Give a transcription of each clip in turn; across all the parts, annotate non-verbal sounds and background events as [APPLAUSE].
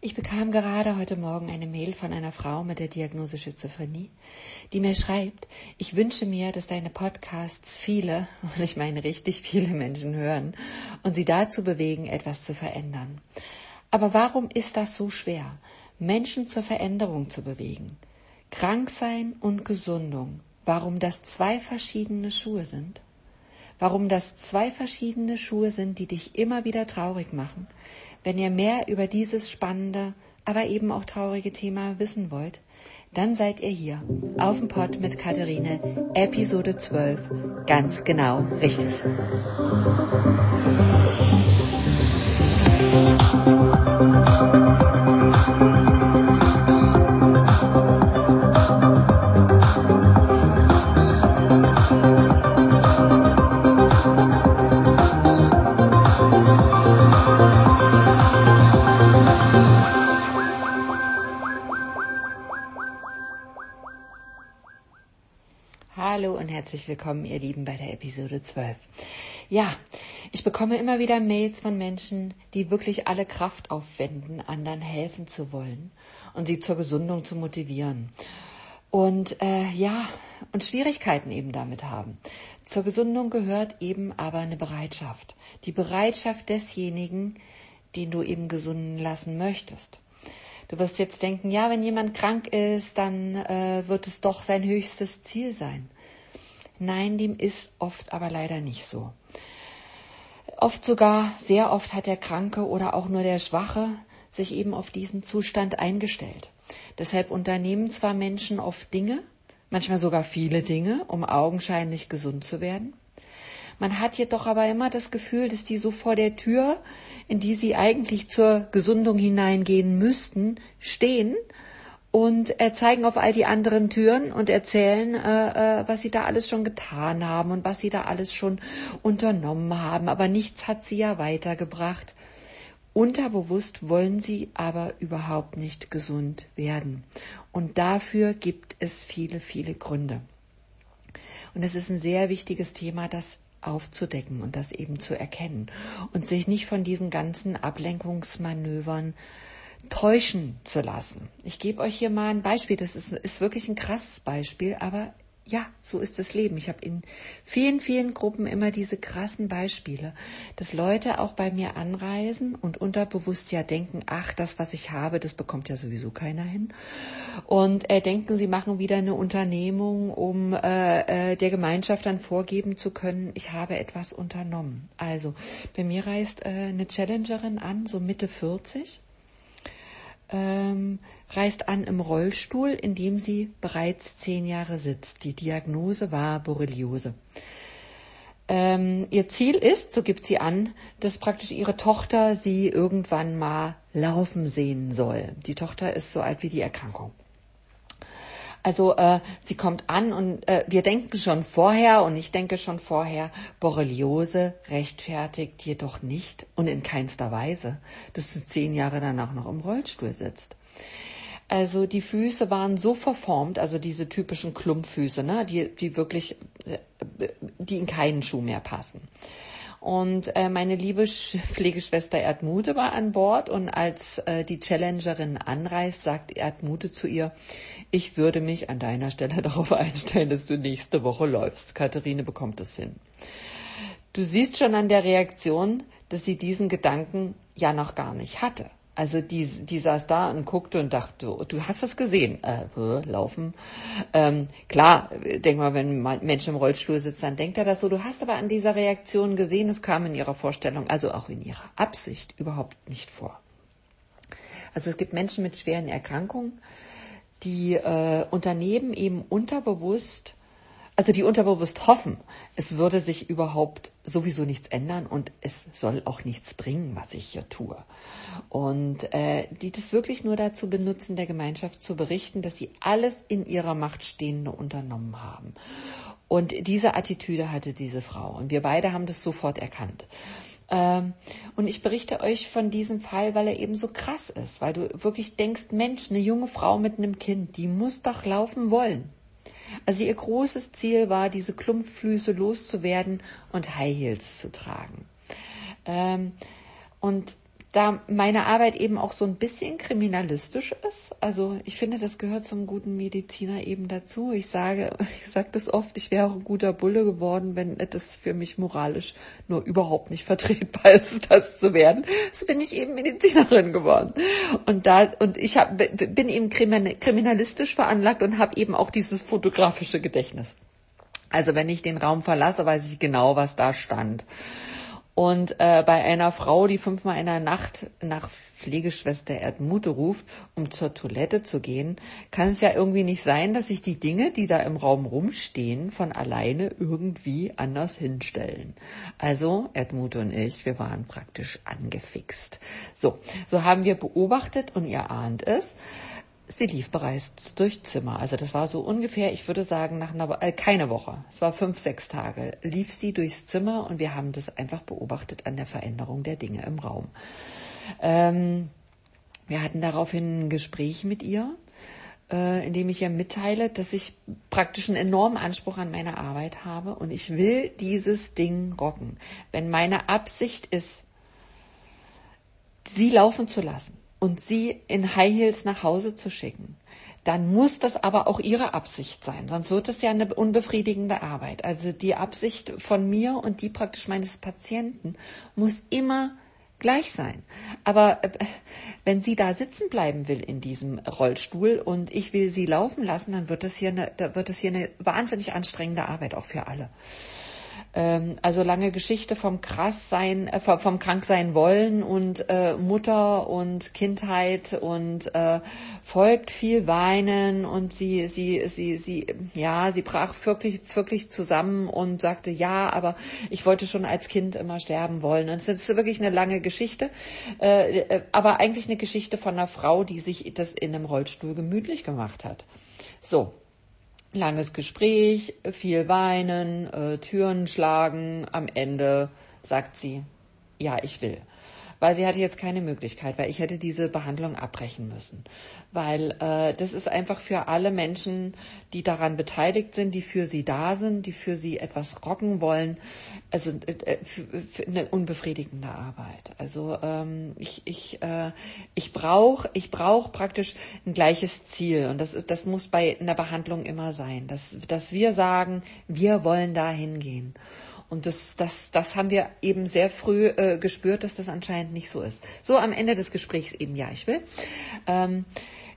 Ich bekam gerade heute Morgen eine Mail von einer Frau mit der Diagnose Schizophrenie, die mir schreibt, ich wünsche mir, dass deine Podcasts viele, [LAUGHS] und ich meine richtig viele Menschen hören und sie dazu bewegen, etwas zu verändern. Aber warum ist das so schwer, Menschen zur Veränderung zu bewegen? Kranksein und Gesundung, warum das zwei verschiedene Schuhe sind? Warum das zwei verschiedene Schuhe sind, die dich immer wieder traurig machen? Wenn ihr mehr über dieses spannende, aber eben auch traurige Thema wissen wollt, dann seid ihr hier auf dem Pod mit Katharine, Episode 12, ganz genau richtig. Hallo herzlich willkommen, ihr Lieben, bei der Episode 12. Ja, ich bekomme immer wieder Mails von Menschen, die wirklich alle Kraft aufwenden, anderen helfen zu wollen und sie zur Gesundung zu motivieren. Und äh, ja, und Schwierigkeiten eben damit haben. Zur Gesundung gehört eben aber eine Bereitschaft. Die Bereitschaft desjenigen, den du eben gesunden lassen möchtest. Du wirst jetzt denken, ja, wenn jemand krank ist, dann äh, wird es doch sein höchstes Ziel sein. Nein, dem ist oft aber leider nicht so. Oft sogar, sehr oft hat der Kranke oder auch nur der Schwache sich eben auf diesen Zustand eingestellt. Deshalb unternehmen zwar Menschen oft Dinge, manchmal sogar viele Dinge, um augenscheinlich gesund zu werden. Man hat jedoch aber immer das Gefühl, dass die so vor der Tür, in die sie eigentlich zur Gesundung hineingehen müssten, stehen und äh, zeigen auf all die anderen Türen und erzählen, äh, äh, was sie da alles schon getan haben und was sie da alles schon unternommen haben. Aber nichts hat sie ja weitergebracht. Unterbewusst wollen sie aber überhaupt nicht gesund werden. Und dafür gibt es viele, viele Gründe. Und es ist ein sehr wichtiges Thema, das aufzudecken und das eben zu erkennen und sich nicht von diesen ganzen Ablenkungsmanövern täuschen zu lassen. Ich gebe euch hier mal ein Beispiel. Das ist, ist wirklich ein krasses Beispiel, aber ja, so ist das Leben. Ich habe in vielen, vielen Gruppen immer diese krassen Beispiele, dass Leute auch bei mir anreisen und unterbewusst ja denken, ach, das, was ich habe, das bekommt ja sowieso keiner hin. Und äh, denken, sie machen wieder eine Unternehmung, um äh, äh, der Gemeinschaft dann vorgeben zu können, ich habe etwas unternommen. Also, bei mir reist äh, eine Challengerin an, so Mitte 40 ähm, reist an im Rollstuhl, in dem sie bereits zehn Jahre sitzt. Die Diagnose war Borreliose. Ähm, ihr Ziel ist, so gibt sie an, dass praktisch ihre Tochter sie irgendwann mal laufen sehen soll. Die Tochter ist so alt wie die Erkrankung. Also äh, sie kommt an und äh, wir denken schon vorher und ich denke schon vorher, Borreliose rechtfertigt jedoch nicht und in keinster Weise, dass du zehn Jahre danach noch im Rollstuhl sitzt. Also die Füße waren so verformt, also diese typischen Klumpfüße, ne, die, die wirklich, äh, die in keinen Schuh mehr passen. Und äh, meine liebe Pflegeschwester Erdmute war an Bord und als äh, die Challengerin anreist, sagt Erdmute zu ihr, ich würde mich an deiner Stelle [LAUGHS] darauf einstellen, dass du nächste Woche läufst. Katharine bekommt es hin. Du siehst schon an der Reaktion, dass sie diesen Gedanken ja noch gar nicht hatte. Also die, die saß da und guckte und dachte, du hast das gesehen, äh, laufen. Ähm, klar, denk mal, wenn ein Mensch im Rollstuhl sitzt, dann denkt er das so. Du hast aber an dieser Reaktion gesehen, es kam in ihrer Vorstellung, also auch in ihrer Absicht überhaupt nicht vor. Also es gibt Menschen mit schweren Erkrankungen, die äh, Unternehmen eben unterbewusst also die unterbewusst hoffen, es würde sich überhaupt sowieso nichts ändern und es soll auch nichts bringen, was ich hier tue. Und äh, die das wirklich nur dazu benutzen, der Gemeinschaft zu berichten, dass sie alles in ihrer Macht Stehende unternommen haben. Und diese Attitüde hatte diese Frau. Und wir beide haben das sofort erkannt. Ähm, und ich berichte euch von diesem Fall, weil er eben so krass ist, weil du wirklich denkst, Mensch, eine junge Frau mit einem Kind, die muss doch laufen wollen. Also ihr großes Ziel war, diese Klumpflüsse loszuwerden und High Heels zu tragen. Ähm, und da meine Arbeit eben auch so ein bisschen kriminalistisch ist. Also ich finde, das gehört zum guten Mediziner eben dazu. Ich sage, [LAUGHS] ich sage das oft, ich wäre auch ein guter Bulle geworden, wenn das für mich moralisch nur überhaupt nicht vertretbar [LAUGHS] ist, das zu werden. So bin ich eben Medizinerin geworden. Und da und ich hab, bin eben kriminalistisch veranlagt und habe eben auch dieses fotografische Gedächtnis. Also wenn ich den Raum verlasse, weiß ich genau, was da stand. Und äh, bei einer Frau, die fünfmal in der Nacht nach Pflegeschwester Erdmute ruft, um zur Toilette zu gehen, kann es ja irgendwie nicht sein, dass sich die Dinge, die da im Raum rumstehen, von alleine irgendwie anders hinstellen. Also Erdmute und ich, wir waren praktisch angefixt. So, so haben wir beobachtet und ihr ahnt es sie lief bereits durch Zimmer. Also das war so ungefähr, ich würde sagen, nach einer äh, keine Woche. Es war fünf, sechs Tage. Lief sie durchs Zimmer und wir haben das einfach beobachtet an der Veränderung der Dinge im Raum. Ähm, wir hatten daraufhin ein Gespräch mit ihr, äh, in dem ich ihr mitteile, dass ich praktisch einen enormen Anspruch an meine Arbeit habe und ich will dieses Ding rocken. Wenn meine Absicht ist, sie laufen zu lassen, und sie in High Heels nach Hause zu schicken, dann muss das aber auch ihre Absicht sein, sonst wird es ja eine unbefriedigende Arbeit. Also die Absicht von mir und die praktisch meines Patienten muss immer gleich sein. Aber äh, wenn sie da sitzen bleiben will in diesem Rollstuhl und ich will sie laufen lassen, dann wird es hier eine, da wird es hier eine wahnsinnig anstrengende Arbeit auch für alle. Ähm, also lange Geschichte vom Krasssein, äh, vom Kranksein wollen und äh, Mutter und Kindheit und äh, folgt viel Weinen und sie, sie, sie, sie, ja, sie brach wirklich, wirklich zusammen und sagte, ja, aber ich wollte schon als Kind immer sterben wollen. Und es ist wirklich eine lange Geschichte, äh, äh, aber eigentlich eine Geschichte von einer Frau, die sich das in einem Rollstuhl gemütlich gemacht hat. So, langes Gespräch, viel weinen, äh, Türen schlagen. Am Ende sagt sie, ja, ich will weil sie hatte jetzt keine Möglichkeit, weil ich hätte diese Behandlung abbrechen müssen. Weil äh, das ist einfach für alle Menschen, die daran beteiligt sind, die für sie da sind, die für sie etwas rocken wollen, also äh, für, für eine unbefriedigende Arbeit. Also ähm, ich ich äh, ich brauche ich brauche praktisch ein gleiches Ziel und das ist das muss bei einer Behandlung immer sein, dass dass wir sagen, wir wollen da hingehen. Und das, das, das haben wir eben sehr früh äh, gespürt, dass das anscheinend nicht so ist. So am Ende des Gesprächs eben, ja, ich will. Ähm,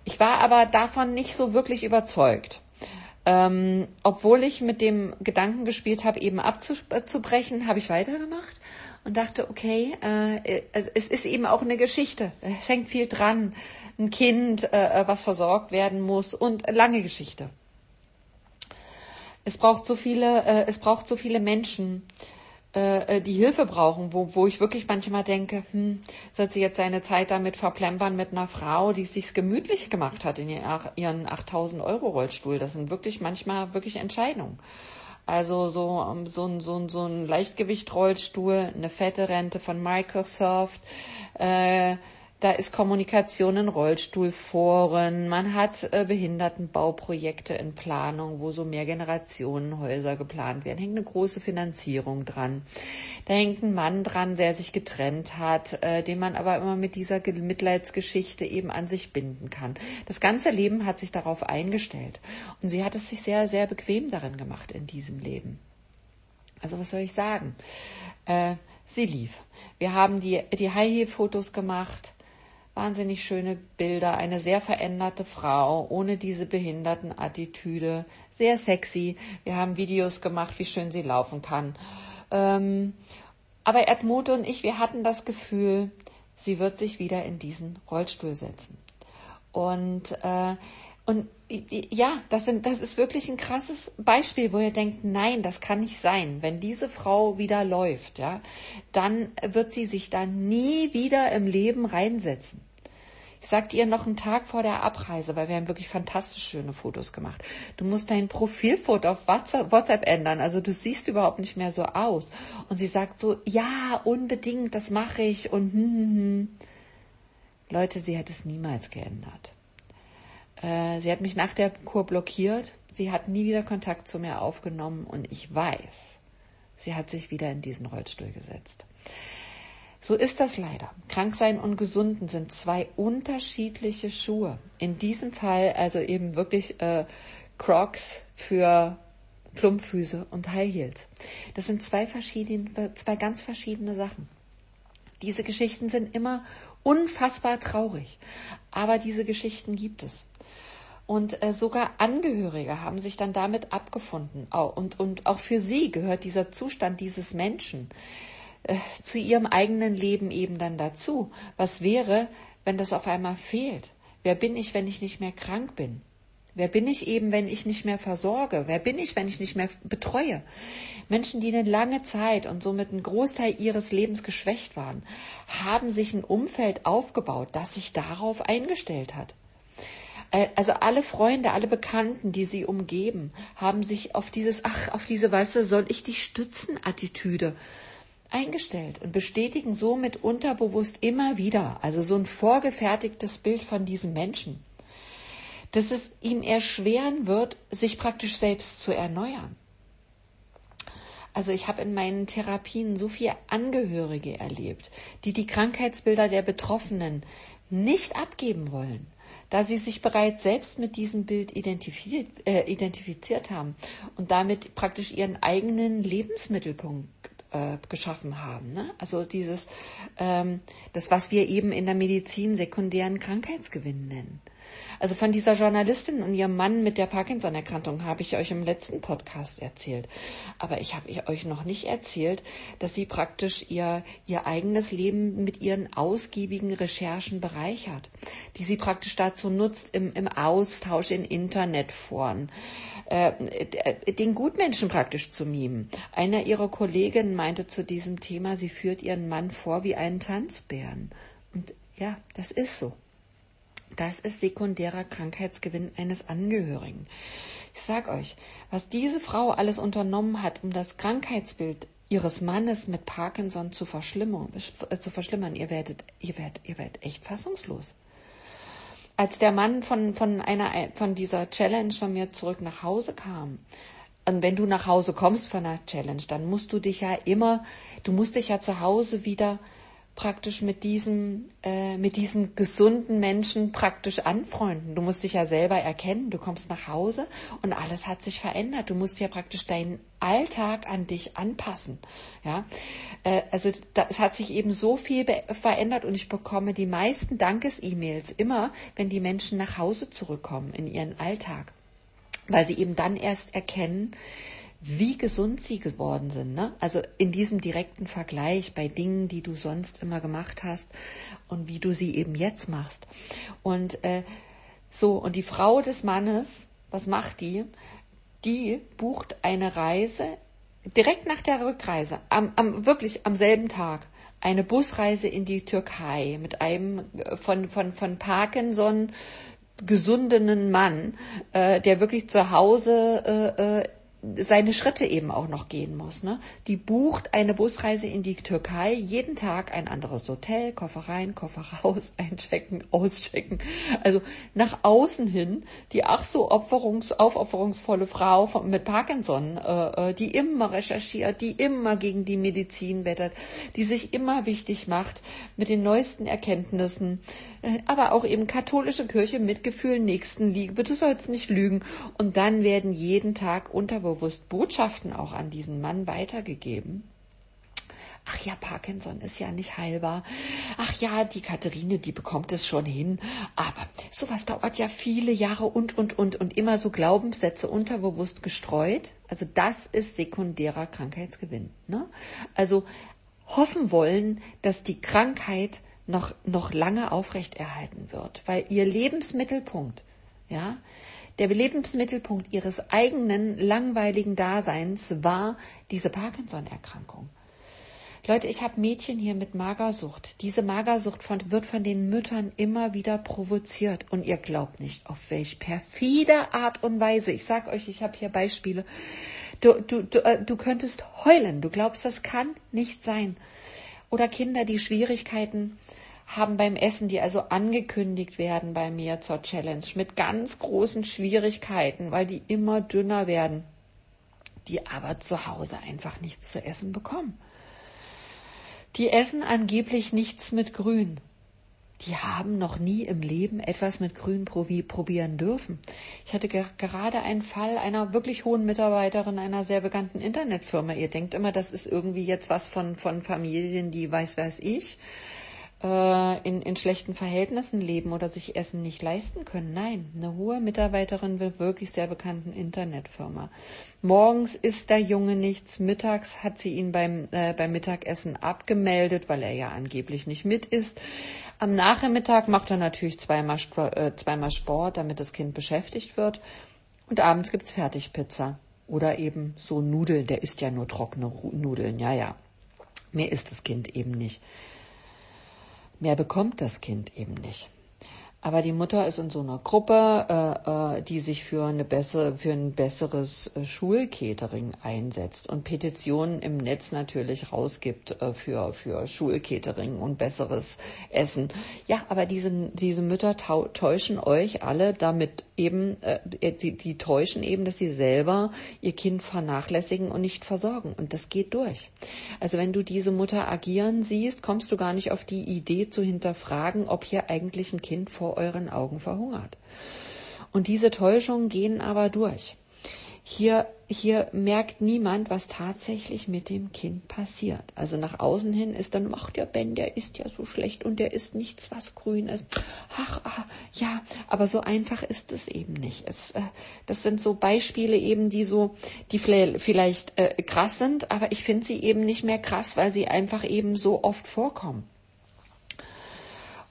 ich war aber davon nicht so wirklich überzeugt. Ähm, obwohl ich mit dem Gedanken gespielt habe, eben abzubrechen, habe ich weitergemacht und dachte, okay, äh, es ist eben auch eine Geschichte. Es hängt viel dran. Ein Kind, äh, was versorgt werden muss und lange Geschichte. Es braucht so viele, äh, es braucht so viele Menschen, äh, äh, die Hilfe brauchen, wo, wo ich wirklich manchmal denke, hm, soll sie jetzt seine Zeit damit verplempern mit einer Frau, die es sich gemütlich gemacht hat in ihren 8000 Euro Rollstuhl. Das sind wirklich manchmal wirklich Entscheidungen. Also so, ähm, so, ein so, ein so ein Leichtgewicht-Rollstuhl, eine fette Rente von Microsoft, äh, da ist Kommunikation in Rollstuhlforen, man hat äh, Behindertenbauprojekte in Planung, wo so Mehrgenerationenhäuser geplant werden, hängt eine große Finanzierung dran. Da hängt ein Mann dran, der sich getrennt hat, äh, den man aber immer mit dieser Mitleidsgeschichte eben an sich binden kann. Das ganze Leben hat sich darauf eingestellt und sie hat es sich sehr, sehr bequem darin gemacht in diesem Leben. Also was soll ich sagen? Äh, sie lief. Wir haben die, die High-Heel-Fotos gemacht wahnsinnig schöne Bilder, eine sehr veränderte Frau ohne diese behinderten Attitüde, sehr sexy. Wir haben Videos gemacht, wie schön sie laufen kann. Ähm, aber Erdmute und ich, wir hatten das Gefühl, sie wird sich wieder in diesen Rollstuhl setzen. Und äh, und ja, das, sind, das ist wirklich ein krasses Beispiel, wo ihr denkt, nein, das kann nicht sein. Wenn diese Frau wieder läuft, ja, dann wird sie sich da nie wieder im Leben reinsetzen. Ich sagte ihr noch einen Tag vor der Abreise, weil wir haben wirklich fantastisch schöne Fotos gemacht. Du musst dein Profilfoto auf WhatsApp ändern, also du siehst überhaupt nicht mehr so aus. Und sie sagt so, ja, unbedingt, das mache ich und hm, hm, hm. Leute, sie hat es niemals geändert. Äh, sie hat mich nach der Kur blockiert. Sie hat nie wieder Kontakt zu mir aufgenommen und ich weiß, sie hat sich wieder in diesen Rollstuhl gesetzt. So ist das leider. Kranksein und Gesunden sind zwei unterschiedliche Schuhe. In diesem Fall also eben wirklich äh, Crocs für Plumpfüße und High Heels. Das sind zwei verschiedene, zwei ganz verschiedene Sachen. Diese Geschichten sind immer unfassbar traurig, aber diese Geschichten gibt es. Und äh, sogar Angehörige haben sich dann damit abgefunden. Und, und auch für sie gehört dieser Zustand dieses Menschen äh, zu ihrem eigenen Leben eben dann dazu. Was wäre, wenn das auf einmal fehlt? Wer bin ich, wenn ich nicht mehr krank bin? Wer bin ich eben, wenn ich nicht mehr versorge? Wer bin ich, wenn ich nicht mehr betreue? Menschen, die eine lange Zeit und somit einen Großteil ihres Lebens geschwächt waren, haben sich ein Umfeld aufgebaut, das sich darauf eingestellt hat. Äh, also alle Freunde, alle Bekannten, die sie umgeben, haben sich auf dieses, ach, auf diese, weiße, soll ich dich stützen, Attitüde eingestellt und bestätigen somit unterbewusst immer wieder, also so ein vorgefertigtes Bild von diesem Menschen. Dass es ihm erschweren wird, sich praktisch selbst zu erneuern. Also ich habe in meinen Therapien so viele Angehörige erlebt, die die Krankheitsbilder der Betroffenen nicht abgeben wollen, da sie sich bereits selbst mit diesem Bild identifiziert, äh, identifiziert haben und damit praktisch ihren eigenen Lebensmittelpunkt äh, geschaffen haben. Ne? Also dieses, ähm, das, was wir eben in der Medizin sekundären Krankheitsgewinn nennen. Also von dieser Journalistin und ihrem Mann mit der Parkinson-Erkrankung habe ich euch im letzten Podcast erzählt. Aber ich habe euch noch nicht erzählt, dass sie praktisch ihr, ihr eigenes Leben mit ihren ausgiebigen Recherchen bereichert, die sie praktisch dazu nutzt im, im Austausch in Internetforen, äh, den Gutmenschen praktisch zu mimen. Einer ihrer Kolleginnen meinte zu diesem Thema, sie führt ihren Mann vor wie einen Tanzbären. Und ja, das ist so. Das ist sekundärer Krankheitsgewinn eines Angehörigen. Ich sag euch, was diese Frau alles unternommen hat, um das Krankheitsbild ihres Mannes mit Parkinson zu verschlimmern, äh, zu verschlimmern, ihr werdet, ihr werdet, ihr werdet echt fassungslos. Als der Mann von, von einer, von dieser Challenge von mir zurück nach Hause kam, und wenn du nach Hause kommst von einer Challenge, dann musst du dich ja immer, du musst dich ja zu Hause wieder praktisch mit diesem, äh, mit diesem gesunden Menschen praktisch anfreunden. Du musst dich ja selber erkennen. Du kommst nach Hause und alles hat sich verändert. Du musst ja praktisch deinen Alltag an dich anpassen. Ja, äh, also da, es hat sich eben so viel verändert und ich bekomme die meisten Dankes-E-Mails immer, wenn die Menschen nach Hause zurückkommen in ihren Alltag, weil sie eben dann erst erkennen, wie gesund sie geworden sind. Ne? Also in diesem direkten Vergleich bei Dingen, die du sonst immer gemacht hast und wie du sie eben jetzt machst. Und äh, so, und die Frau des Mannes, was macht die? Die bucht eine Reise direkt nach der Rückreise, am, am wirklich am selben Tag eine Busreise in die Türkei mit einem äh, von, von, von Parkinson gesundenen Mann, äh, der wirklich zu Hause äh, äh seine Schritte eben auch noch gehen muss. Ne? Die bucht eine Busreise in die Türkei, jeden Tag ein anderes Hotel, Koffer rein, Koffer raus, [LAUGHS] einchecken, auschecken. Also nach außen hin die ach so opferungs, aufopferungsvolle Frau von, mit Parkinson, äh, äh, die immer recherchiert, die immer gegen die Medizin wettert, die sich immer wichtig macht mit den neuesten Erkenntnissen, äh, aber auch eben katholische Kirche, Mitgefühl, Nächstenliebe, du sollst nicht lügen. Und dann werden jeden Tag unterbewusst Botschaften auch an diesen Mann weitergegeben. Ach ja, Parkinson ist ja nicht heilbar. Ach ja, die Katharine, die bekommt es schon hin. Aber sowas dauert ja viele Jahre und, und, und, und immer so Glaubenssätze unterbewusst gestreut. Also das ist sekundärer Krankheitsgewinn. Ne? Also hoffen wollen, dass die Krankheit noch, noch lange aufrechterhalten wird, weil ihr Lebensmittelpunkt, ja, der Lebensmittelpunkt ihres eigenen langweiligen Daseins war diese Parkinson-Erkrankung. Leute, ich habe Mädchen hier mit Magersucht. Diese Magersucht von, wird von den Müttern immer wieder provoziert. Und ihr glaubt nicht, auf welch perfide Art und Weise. Ich sag euch, ich habe hier Beispiele. Du, du, du, äh, du könntest heulen. Du glaubst, das kann nicht sein. Oder Kinder, die Schwierigkeiten haben beim Essen, die also angekündigt werden bei mir zur Challenge, mit ganz großen Schwierigkeiten, weil die immer dünner werden, die aber zu Hause einfach nichts zu essen bekommen. Die essen angeblich nichts mit Grün. Die haben noch nie im Leben etwas mit Grün probieren dürfen. Ich hatte gerade einen Fall einer wirklich hohen Mitarbeiterin einer sehr bekannten Internetfirma. Ihr denkt immer, das ist irgendwie jetzt was von, von Familien, die weiß, weiß ich äh, in, in schlechten Verhältnissen leben oder sich Essen nicht leisten können. Nein, eine hohe Mitarbeiterin will wirklich sehr bekannten Internetfirma. Morgens isst der Junge nichts, mittags hat sie ihn beim, äh, beim Mittagessen abgemeldet, weil er ja angeblich nicht mit isst. Am Nachmittag macht er natürlich zweimal, äh, zweimal Sport, damit das Kind beschäftigt wird. Und abends gibt's Fertigpizza. Oder eben so Nudeln, der isst ja nur trockene Nudeln, ja, ja. Mehr isst das Kind eben nicht. Mehr bekommt das Kind eben nicht. Aber die Mutter ist in so einer Gruppe, äh, äh, die sich für eine bessere, für ein besseres äh, Schulcatering einsetzt und Petitionen im Netz natürlich rausgibt äh, für für Schulcatering und besseres Essen. Ja, aber diese diese Mütter täuschen euch alle damit eben, äh, die, die täuschen eben, dass sie selber ihr Kind vernachlässigen und nicht versorgen und das geht durch. Also wenn du diese Mutter agieren siehst, kommst du gar nicht auf die Idee zu hinterfragen, ob hier eigentlich ein Kind vor euren Augen verhungert. Und diese Täuschungen gehen aber durch. Hier, hier merkt niemand, was tatsächlich mit dem Kind passiert. Also nach außen hin ist dann, ach, der Ben, der ist ja so schlecht und der ist nichts, was grün ist. Ach, ach ja, aber so einfach ist es eben nicht. Es, äh, das sind so Beispiele eben, die so, die vielleicht äh, krass sind, aber ich finde sie eben nicht mehr krass, weil sie einfach eben so oft vorkommen.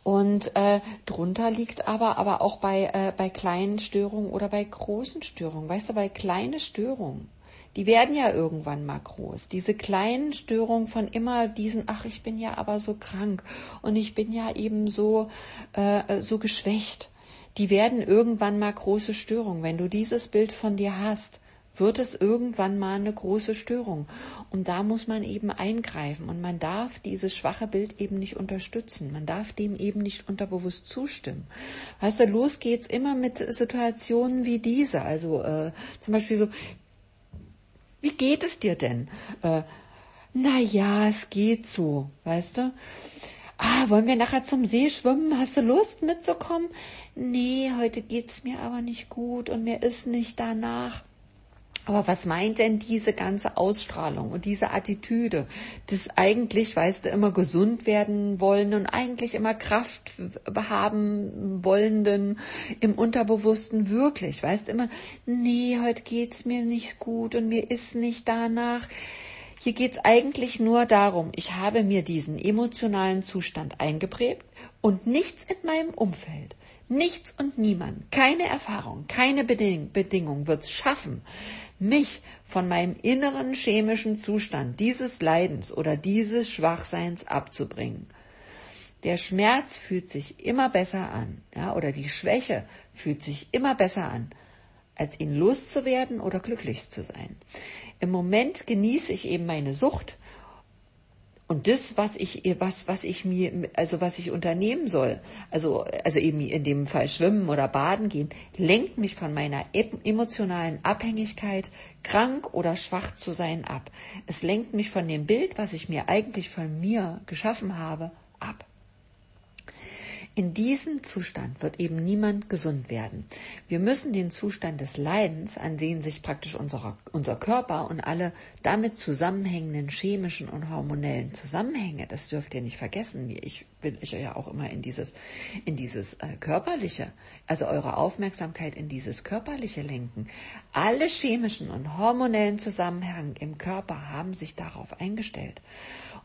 Und äh, drunter liegt aber, aber auch bei, äh, bei kleinen Störungen oder bei großen Störungen. Weißt du, bei kleinen Störungen, die werden ja irgendwann mal groß. Diese kleinen Störungen von immer diesen, ach, ich bin ja aber so krank und ich bin ja eben so, äh, so geschwächt. Die werden irgendwann mal große Störungen. Wenn du dieses Bild von dir hast, wird es irgendwann mal eine große Störung. Und da muss man eben eingreifen. Und man darf dieses schwache Bild eben nicht unterstützen. Man darf dem eben nicht unterbewusst zustimmen. Weißt du, los geht's immer mit Situationen wie diese. Also äh, zum Beispiel so, wie geht es dir denn? Äh, na ja, es geht so, weißt du? Ah, wollen wir nachher zum See schwimmen? Hast du Lust mitzukommen? Nee, heute geht's mir aber nicht gut und mir ist nicht danach. Aber was meint denn diese ganze Ausstrahlung und diese Attitüde, das eigentlich, weißt du, immer gesund werden wollen und eigentlich immer Kraft haben wollenden im Unterbewussten wirklich, weißt du, immer, nee, heute geht's mir nicht gut und mir ist nicht danach. Hier geht's eigentlich nur darum, ich habe mir diesen emotionalen Zustand eingeprägt und nichts in meinem Umfeld Nichts und niemand, keine Erfahrung, keine Beding Bedingung wird's schaffen, mich von meinem inneren chemischen Zustand dieses Leidens oder dieses Schwachseins abzubringen. Der Schmerz fühlt sich immer besser an, ja, oder die Schwäche fühlt sich immer besser an, als ihn loszuwerden oder glücklich zu sein. Im Moment genieße ich eben meine Sucht und das, was ich, was, was ich mir, also was ich unternehmen soll, also, also eben in dem Fall schwimmen oder baden gehen, lenkt mich von meiner emotionalen Abhängigkeit, krank oder schwach zu sein, ab. Es lenkt mich von dem Bild, was ich mir eigentlich von mir geschaffen habe, ab. In diesem Zustand wird eben niemand gesund werden. Wir müssen den Zustand des Leidens, an den sich praktisch unser, unser Körper und alle damit zusammenhängenden chemischen und hormonellen Zusammenhänge, das dürft ihr nicht vergessen, wie ich will ich ja auch immer in dieses, in dieses äh, körperliche, also eure Aufmerksamkeit in dieses körperliche lenken. Alle chemischen und hormonellen Zusammenhänge im Körper haben sich darauf eingestellt.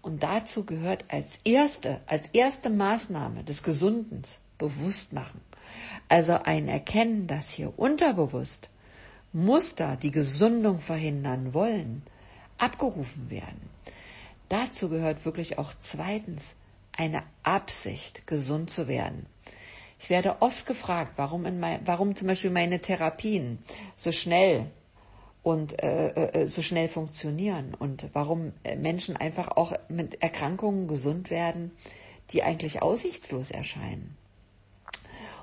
Und dazu gehört als erste, als erste Maßnahme des Gesundens bewusst machen. Also ein Erkennen, dass hier unterbewusst Muster, die Gesundung verhindern wollen, abgerufen werden. Dazu gehört wirklich auch zweitens eine Absicht, gesund zu werden. Ich werde oft gefragt, warum, in mein, warum zum Beispiel meine Therapien so schnell und äh, äh, äh, so schnell funktionieren und warum äh, Menschen einfach auch mit Erkrankungen gesund werden, die eigentlich aussichtslos erscheinen.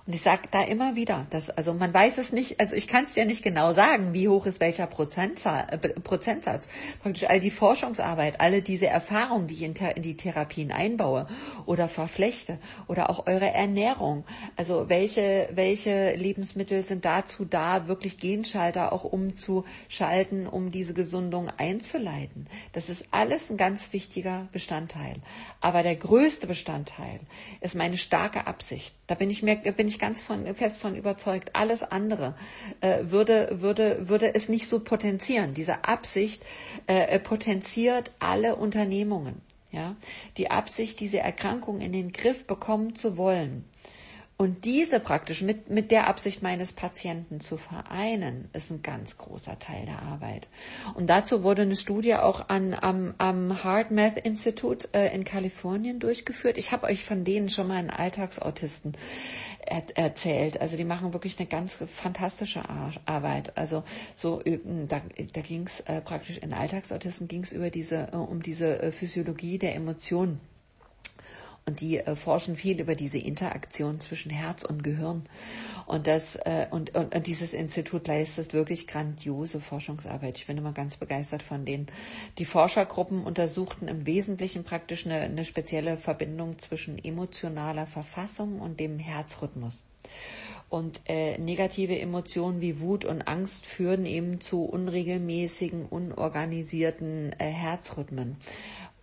Und ich sage da immer wieder, dass, also man weiß es nicht, also ich kann es dir nicht genau sagen, wie hoch ist welcher äh, Prozentsatz. Praktisch all die Forschungsarbeit, alle diese Erfahrungen, die ich in, in, die Therapien einbaue oder verflechte oder auch eure Ernährung. Also welche, welche Lebensmittel sind dazu da, wirklich Genschalter auch umzuschalten, um diese Gesundung einzuleiten. Das ist alles ein ganz wichtiger Bestandteil. Aber der größte Bestandteil ist meine starke Absicht. Da bin ich mir, bin ich ganz von, fest von überzeugt. Alles andere äh, würde, würde, würde es nicht so potenzieren. Diese Absicht äh, potenziert alle Unternehmungen. Ja, die Absicht, diese Erkrankung in den Griff bekommen zu wollen. Und diese praktisch mit, mit der Absicht meines Patienten zu vereinen, ist ein ganz großer Teil der Arbeit. Und dazu wurde eine Studie auch an, am, am Heart Math Institute äh, in Kalifornien durchgeführt. Ich habe euch von denen schon mal einen Alltagsautisten er, erzählt. Also die machen wirklich eine ganz fantastische Arbeit. Also so da, da ging es äh, praktisch in Alltagsautisten ging es über diese äh, um diese äh, Physiologie der Emotionen. Und die äh, forschen viel über diese Interaktion zwischen Herz und Gehirn. Und das äh, und, und, und dieses Institut leistet wirklich grandiose Forschungsarbeit. Ich bin immer ganz begeistert von denen. Die Forschergruppen untersuchten im Wesentlichen praktisch eine, eine spezielle Verbindung zwischen emotionaler Verfassung und dem Herzrhythmus. Und äh, negative Emotionen wie Wut und Angst führen eben zu unregelmäßigen, unorganisierten äh, Herzrhythmen.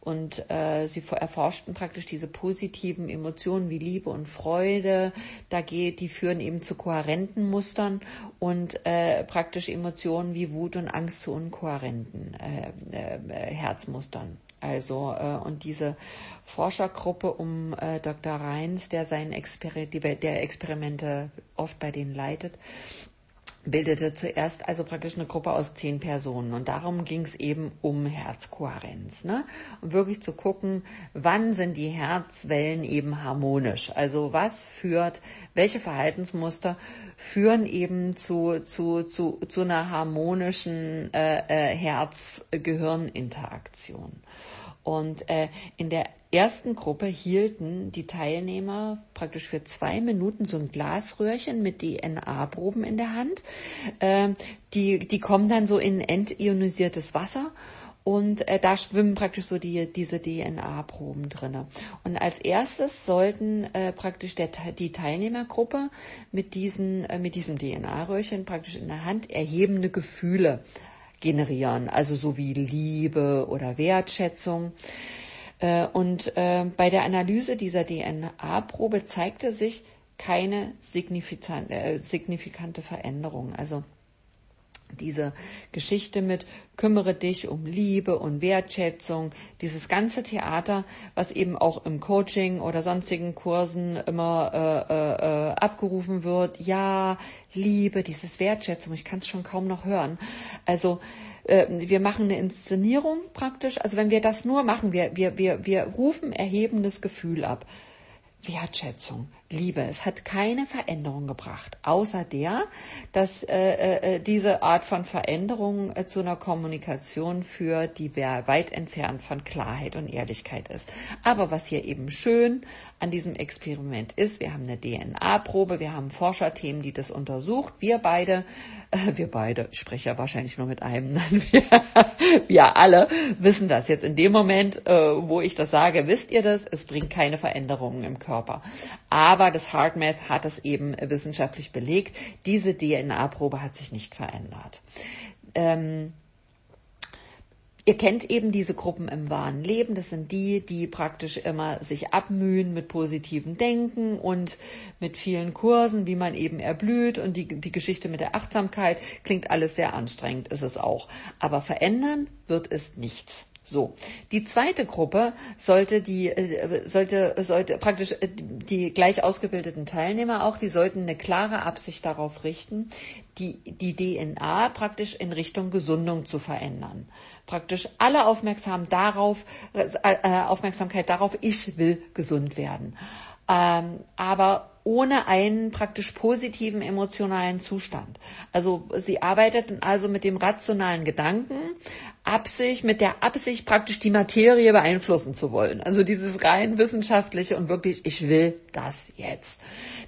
Und äh, sie erforschten praktisch diese positiven Emotionen wie Liebe und Freude. Da geht, die führen eben zu kohärenten Mustern und äh, praktisch Emotionen wie Wut und Angst zu unkohärenten äh, äh, Herzmustern. Also äh, und diese Forschergruppe um äh, Dr. Reins, der seinen Exper der Experimente oft bei denen leitet, bildete zuerst also praktisch eine Gruppe aus zehn Personen. Und darum ging es eben um Herzkohärenz. Ne? Und wirklich zu gucken, wann sind die Herzwellen eben harmonisch. Also was führt, welche Verhaltensmuster führen eben zu, zu, zu, zu einer harmonischen äh, äh, Herz-Gehirn-Interaktion. Und äh, in der ersten Gruppe hielten die Teilnehmer praktisch für zwei Minuten so ein Glasröhrchen mit DNA-Proben in der Hand. Äh, die, die kommen dann so in entionisiertes Wasser und äh, da schwimmen praktisch so die, diese DNA-Proben drinne. Und als erstes sollten äh, praktisch der, die Teilnehmergruppe mit, diesen, äh, mit diesem DNA-Röhrchen praktisch in der Hand erhebende Gefühle generieren, also so wie Liebe oder Wertschätzung. Äh, und äh, bei der Analyse dieser DNA-Probe zeigte sich keine äh, signifikante Veränderung. Also diese Geschichte mit kümmere dich um Liebe und Wertschätzung, dieses ganze Theater, was eben auch im Coaching oder sonstigen Kursen immer äh, äh, abgerufen wird. Ja, Liebe, dieses Wertschätzung, ich kann es schon kaum noch hören. Also äh, wir machen eine Inszenierung praktisch. Also wenn wir das nur machen, wir, wir, wir, wir rufen erhebendes Gefühl ab. Wertschätzung, Liebe. Es hat keine Veränderung gebracht, außer der, dass äh, äh, diese Art von Veränderung äh, zu einer Kommunikation führt, die weit entfernt von Klarheit und Ehrlichkeit ist. Aber was hier eben schön an diesem Experiment ist, wir haben eine DNA-Probe, wir haben Forscherthemen, die das untersucht. Wir beide, äh, wir beide, ich spreche ja wahrscheinlich nur mit einem, [LAUGHS] wir, wir alle wissen das jetzt. In dem Moment, äh, wo ich das sage, wisst ihr das, es bringt keine Veränderungen im Körper. Aber das HeartMath hat es eben wissenschaftlich belegt. Diese DNA-Probe hat sich nicht verändert. Ähm, Ihr kennt eben diese Gruppen im wahren Leben. Das sind die, die praktisch immer sich abmühen mit positivem Denken und mit vielen Kursen, wie man eben erblüht. Und die, die Geschichte mit der Achtsamkeit klingt alles sehr anstrengend, ist es auch. Aber verändern wird es nichts. So, die zweite Gruppe sollte die äh, sollte sollte praktisch äh, die gleich ausgebildeten Teilnehmer auch, die sollten eine klare Absicht darauf richten, die die DNA praktisch in Richtung Gesundung zu verändern. Praktisch alle aufmerksam darauf äh, Aufmerksamkeit darauf, ich will gesund werden. Ähm, aber ohne einen praktisch positiven emotionalen Zustand. Also sie arbeiteten also mit dem rationalen Gedanken, Absicht, mit der Absicht praktisch die Materie beeinflussen zu wollen. Also dieses rein wissenschaftliche und wirklich, ich will das jetzt.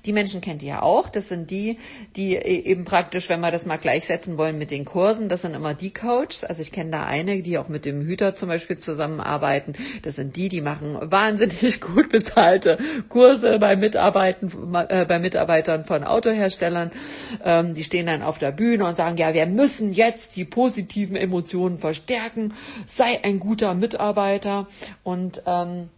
Die Menschen kennt ihr ja auch. Das sind die, die e- eben praktisch, wenn wir das mal gleichsetzen wollen mit den Kursen, das sind immer die Coaches. Also ich kenne da eine, die auch mit dem Hüter zum Beispiel zusammenarbeiten. Das sind die, die machen wahnsinnig [LAUGHS] gut bezahlte Kurse bei Mitarbeiten, äh, bei Mitarbeitern von Autoherstellern. Ähm, die stehen dann auf der Bühne und sagen, ja, wir müssen jetzt die positiven Emotionen verstärken. Sei ein guter Mitarbeiter und ähm,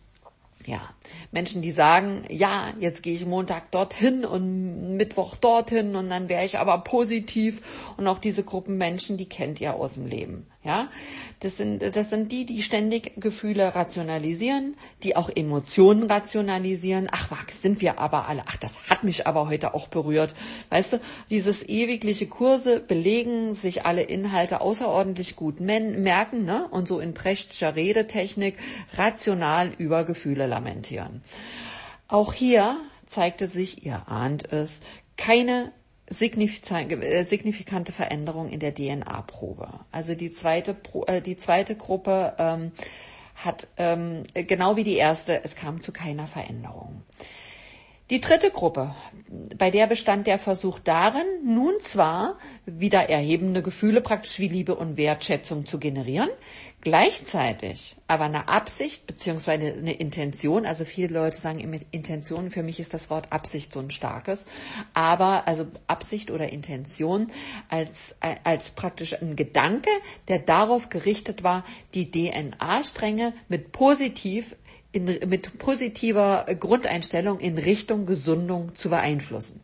ja, Menschen, die sagen, ja, jetzt gehe ich Montag dorthin und Mittwoch dorthin und dann wäre ich aber positiv und auch diese Gruppen Menschen, die kennt ihr aus dem Leben. Ja, das sind, das sind die, die ständig Gefühle rationalisieren, die auch Emotionen rationalisieren. Ach, was sind wir aber alle? Ach, das hat mich aber heute auch berührt. Weißt du, dieses ewigliche Kurse belegen, sich alle Inhalte außerordentlich gut merken, ne? Und so in prächtiger Redetechnik rational über Gefühle lamentieren. Auch hier zeigte sich, ihr ahnt es, keine äh, signifikante Veränderung in der DNA-Probe. Also die zweite, äh, die zweite Gruppe ähm, hat ähm, genau wie die erste, es kam zu keiner Veränderung. Die dritte Gruppe, bei der bestand der Versuch darin, nun zwar wieder erhebende Gefühle praktisch wie Liebe und Wertschätzung zu generieren, gleichzeitig aber eine Absicht beziehungsweise eine Intention, also viele Leute sagen Intention, für mich ist das Wort Absicht so ein starkes, aber also Absicht oder Intention als, als praktisch ein Gedanke, der darauf gerichtet war, die DNA-Stränge mit positiv in, mit positiver Grundeinstellung in Richtung Gesundung zu beeinflussen.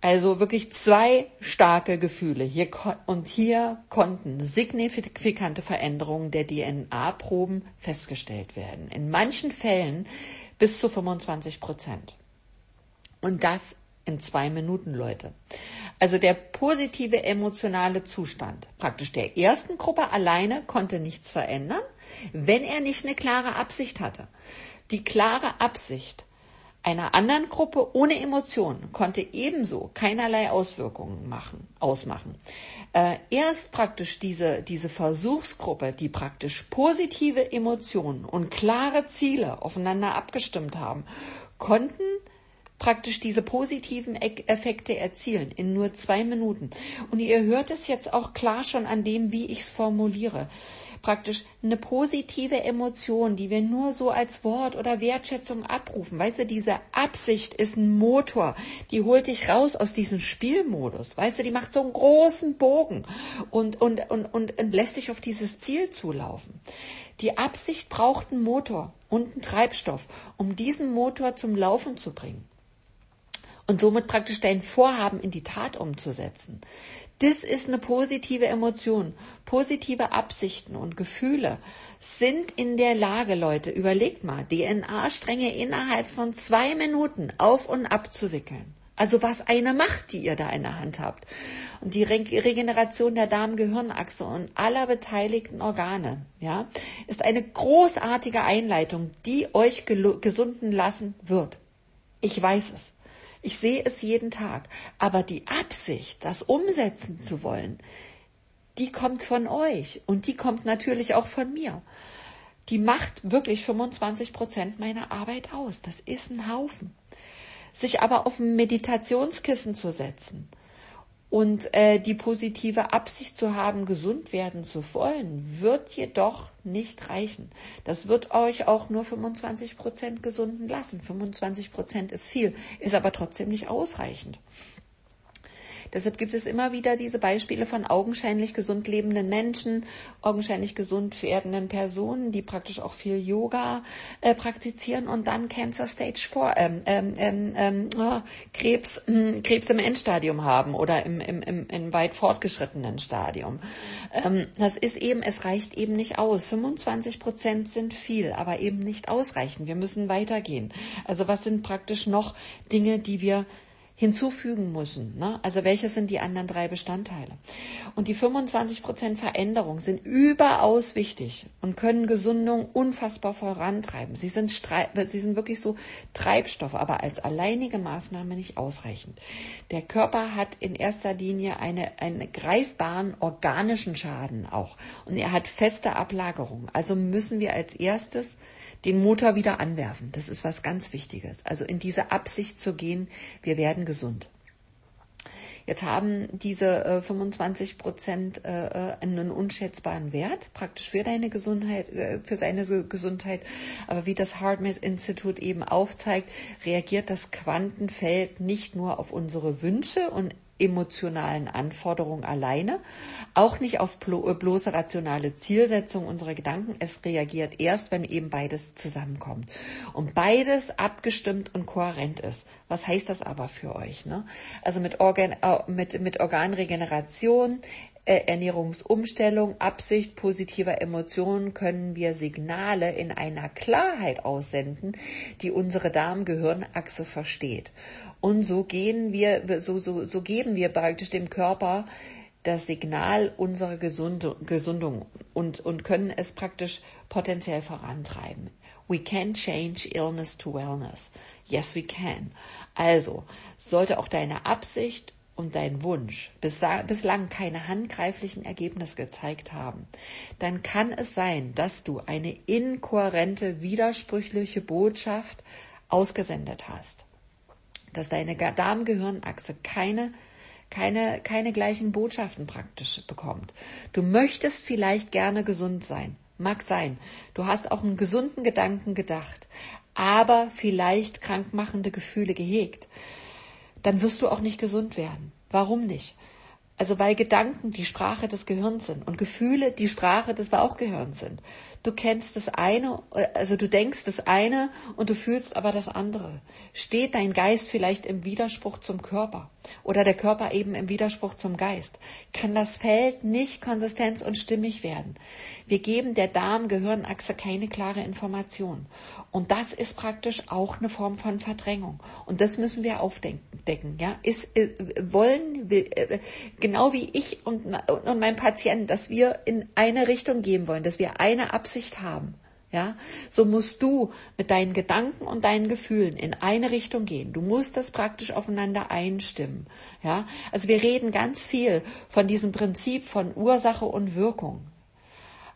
Also wirklich zwei starke Gefühle. Hier, und hier konnten signifikante Veränderungen der DNA-Proben festgestellt werden. In manchen Fällen bis zu 25 Prozent. Und das in zwei Minuten, Leute. Also der positive emotionale Zustand praktisch der ersten Gruppe alleine konnte nichts verändern, wenn er nicht eine klare Absicht hatte. Die klare Absicht einer anderen Gruppe ohne Emotionen konnte ebenso keinerlei Auswirkungen machen, ausmachen. Äh, erst praktisch diese, diese Versuchsgruppe, die praktisch positive Emotionen und klare Ziele aufeinander abgestimmt haben, konnten praktisch diese positiven Effekte erzielen in nur zwei Minuten. Und ihr hört es jetzt auch klar schon an dem, wie ich es formuliere praktisch eine positive Emotion, die wir nur so als Wort oder Wertschätzung abrufen. Weißt du, diese Absicht ist ein Motor, die holt dich raus aus diesem Spielmodus. Weißt du, die macht so einen großen Bogen und, und, und, und, und lässt dich auf dieses Ziel zulaufen. Die Absicht braucht einen Motor und einen Treibstoff, um diesen Motor zum Laufen zu bringen und somit praktisch dein Vorhaben in die Tat umzusetzen. Das ist eine positive Emotion. Positive Absichten und Gefühle sind in der Lage, Leute, überlegt mal, DNA-Stränge innerhalb von zwei Minuten auf und abzuwickeln. Also was eine Macht, die ihr da in der Hand habt. Und die Re Regeneration der Darm-Gehirnachse und aller beteiligten Organe, ja, ist eine großartige Einleitung, die euch gesunden lassen wird. Ich weiß es. Ich sehe es jeden Tag. Aber die Absicht, das umsetzen zu wollen, die kommt von euch und die kommt natürlich auch von mir. Die macht wirklich 25 Prozent meiner Arbeit aus. Das ist ein Haufen. Sich aber auf ein Meditationskissen zu setzen und äh, die positive Absicht zu haben, gesund werden zu wollen, wird jedoch nicht reichen. Das wird euch auch nur 25 Prozent gesunden lassen. 25 Prozent ist viel, ist aber trotzdem nicht ausreichend. Deshalb gibt es immer wieder diese Beispiele von augenscheinlich gesund lebenden Menschen, augenscheinlich gesund werdenden Personen, die praktisch auch viel Yoga äh, praktizieren und dann Cancer Stage 4, ähm, ähm, ähm, oh, Krebs, äh, Krebs im Endstadium haben oder im, im, im, im weit fortgeschrittenen Stadium. Ähm, das ist eben, es reicht eben nicht aus. 25 Prozent sind viel, aber eben nicht ausreichend. Wir müssen weitergehen. Also was sind praktisch noch Dinge, die wir hinzufügen müssen. Ne? Also welche sind die anderen drei Bestandteile? Und die 25% Veränderung sind überaus wichtig und können Gesundung unfassbar vorantreiben. Sie sind, sie sind wirklich so Treibstoff, aber als alleinige Maßnahme nicht ausreichend. Der Körper hat in erster Linie eine, einen greifbaren organischen Schaden auch und er hat feste Ablagerungen. Also müssen wir als erstes den Motor wieder anwerfen. Das ist was ganz Wichtiges. Also in diese Absicht zu gehen, wir werden gesund. Jetzt haben diese äh, 25 Prozent äh, äh, einen unschätzbaren Wert, praktisch für deine Gesundheit, äh, für seine Gesundheit. Aber wie das HeartMath Institut eben aufzeigt, reagiert das Quantenfeld nicht nur auf unsere Wünsche und emotionalen Anforderungen alleine, auch nicht auf äh, bloße rationale Zielsetzung unserer Gedanken. Es reagiert erst, wenn eben beides zusammenkommt und beides abgestimmt und kohärent ist. Was heißt das aber für euch? Ne? Also mit, Organ, äh, mit, mit Organregeneration, Ernährungsumstellung, Absicht positiver Emotionen können wir Signale in einer Klarheit aussenden, die unsere Darm-Gehirn-Achse versteht. Und so gehen wir, so, so, so geben wir praktisch dem Körper das Signal unserer Gesundung und, und können es praktisch potenziell vorantreiben. We can change illness to wellness. Yes, we can. Also sollte auch deine Absicht und dein Wunsch bislang keine handgreiflichen Ergebnisse gezeigt haben, dann kann es sein, dass du eine inkohärente, widersprüchliche Botschaft ausgesendet hast dass deine Darmgehirnachse keine keine, keine gleichen Botschaften praktisch bekommt. Du möchtest vielleicht gerne gesund sein. Mag sein. Du hast auch einen gesunden Gedanken gedacht, aber vielleicht krankmachende Gefühle gehegt. Dann wirst du auch nicht gesund werden. Warum nicht? Also weil Gedanken die Sprache des Gehirns sind und Gefühle die Sprache des Bauchgehirns sind. Du kennst das eine, also du denkst das eine und du fühlst aber das andere. Steht dein Geist vielleicht im Widerspruch zum Körper oder der Körper eben im Widerspruch zum Geist? Kann das Feld nicht konsistent und stimmig werden? Wir geben der Darm-Gehirnachse keine klare Information. Und das ist praktisch auch eine Form von Verdrängung. Und das müssen wir aufdecken. Ja, ist, äh, wollen wir, äh, genau wie ich und, und mein Patient, dass wir in eine Richtung gehen wollen, dass wir eine Absicht haben. Ja, so musst du mit deinen Gedanken und deinen Gefühlen in eine Richtung gehen. Du musst das praktisch aufeinander einstimmen. Ja, also wir reden ganz viel von diesem Prinzip von Ursache und Wirkung.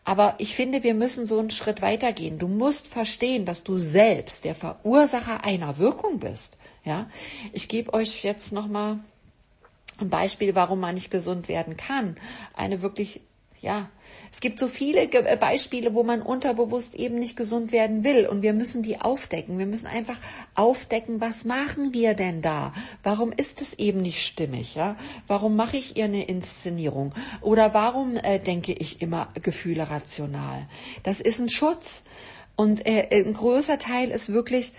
Aber ich finde, wir müssen so einen Schritt weitergehen. Du musst verstehen, dass du selbst der Verursacher einer Wirkung bist. Ja, ich gebe euch jetzt noch mal ein Beispiel, warum man nicht gesund werden kann. Eine wirklich ja, es gibt so viele äh, Beispiele, wo man unterbewusst eben nicht gesund werden will und wir müssen die aufdecken. Wir müssen einfach aufdecken, was machen wir denn da? Warum ist es eben nicht stimmig? Ja? Warum mache ich ihr eine Inszenierung? Oder warum äh, denke ich immer Gefühle rational? Das ist ein Schutz und äh, ein großer Teil ist wirklich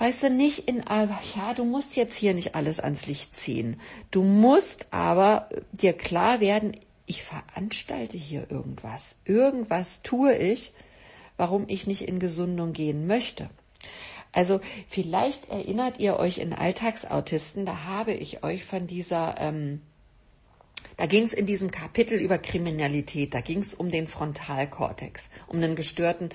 Weißt du, nicht in, ja, du musst jetzt hier nicht alles ans Licht ziehen. Du musst aber dir klar werden, ich veranstalte hier irgendwas. Irgendwas tue ich, warum ich nicht in Gesundung gehen möchte. Also vielleicht erinnert ihr euch in Alltagsautisten, da habe ich euch von dieser ähm, da ging es in diesem Kapitel über Kriminalität, da ging es um den Frontalkortex, um den gestörten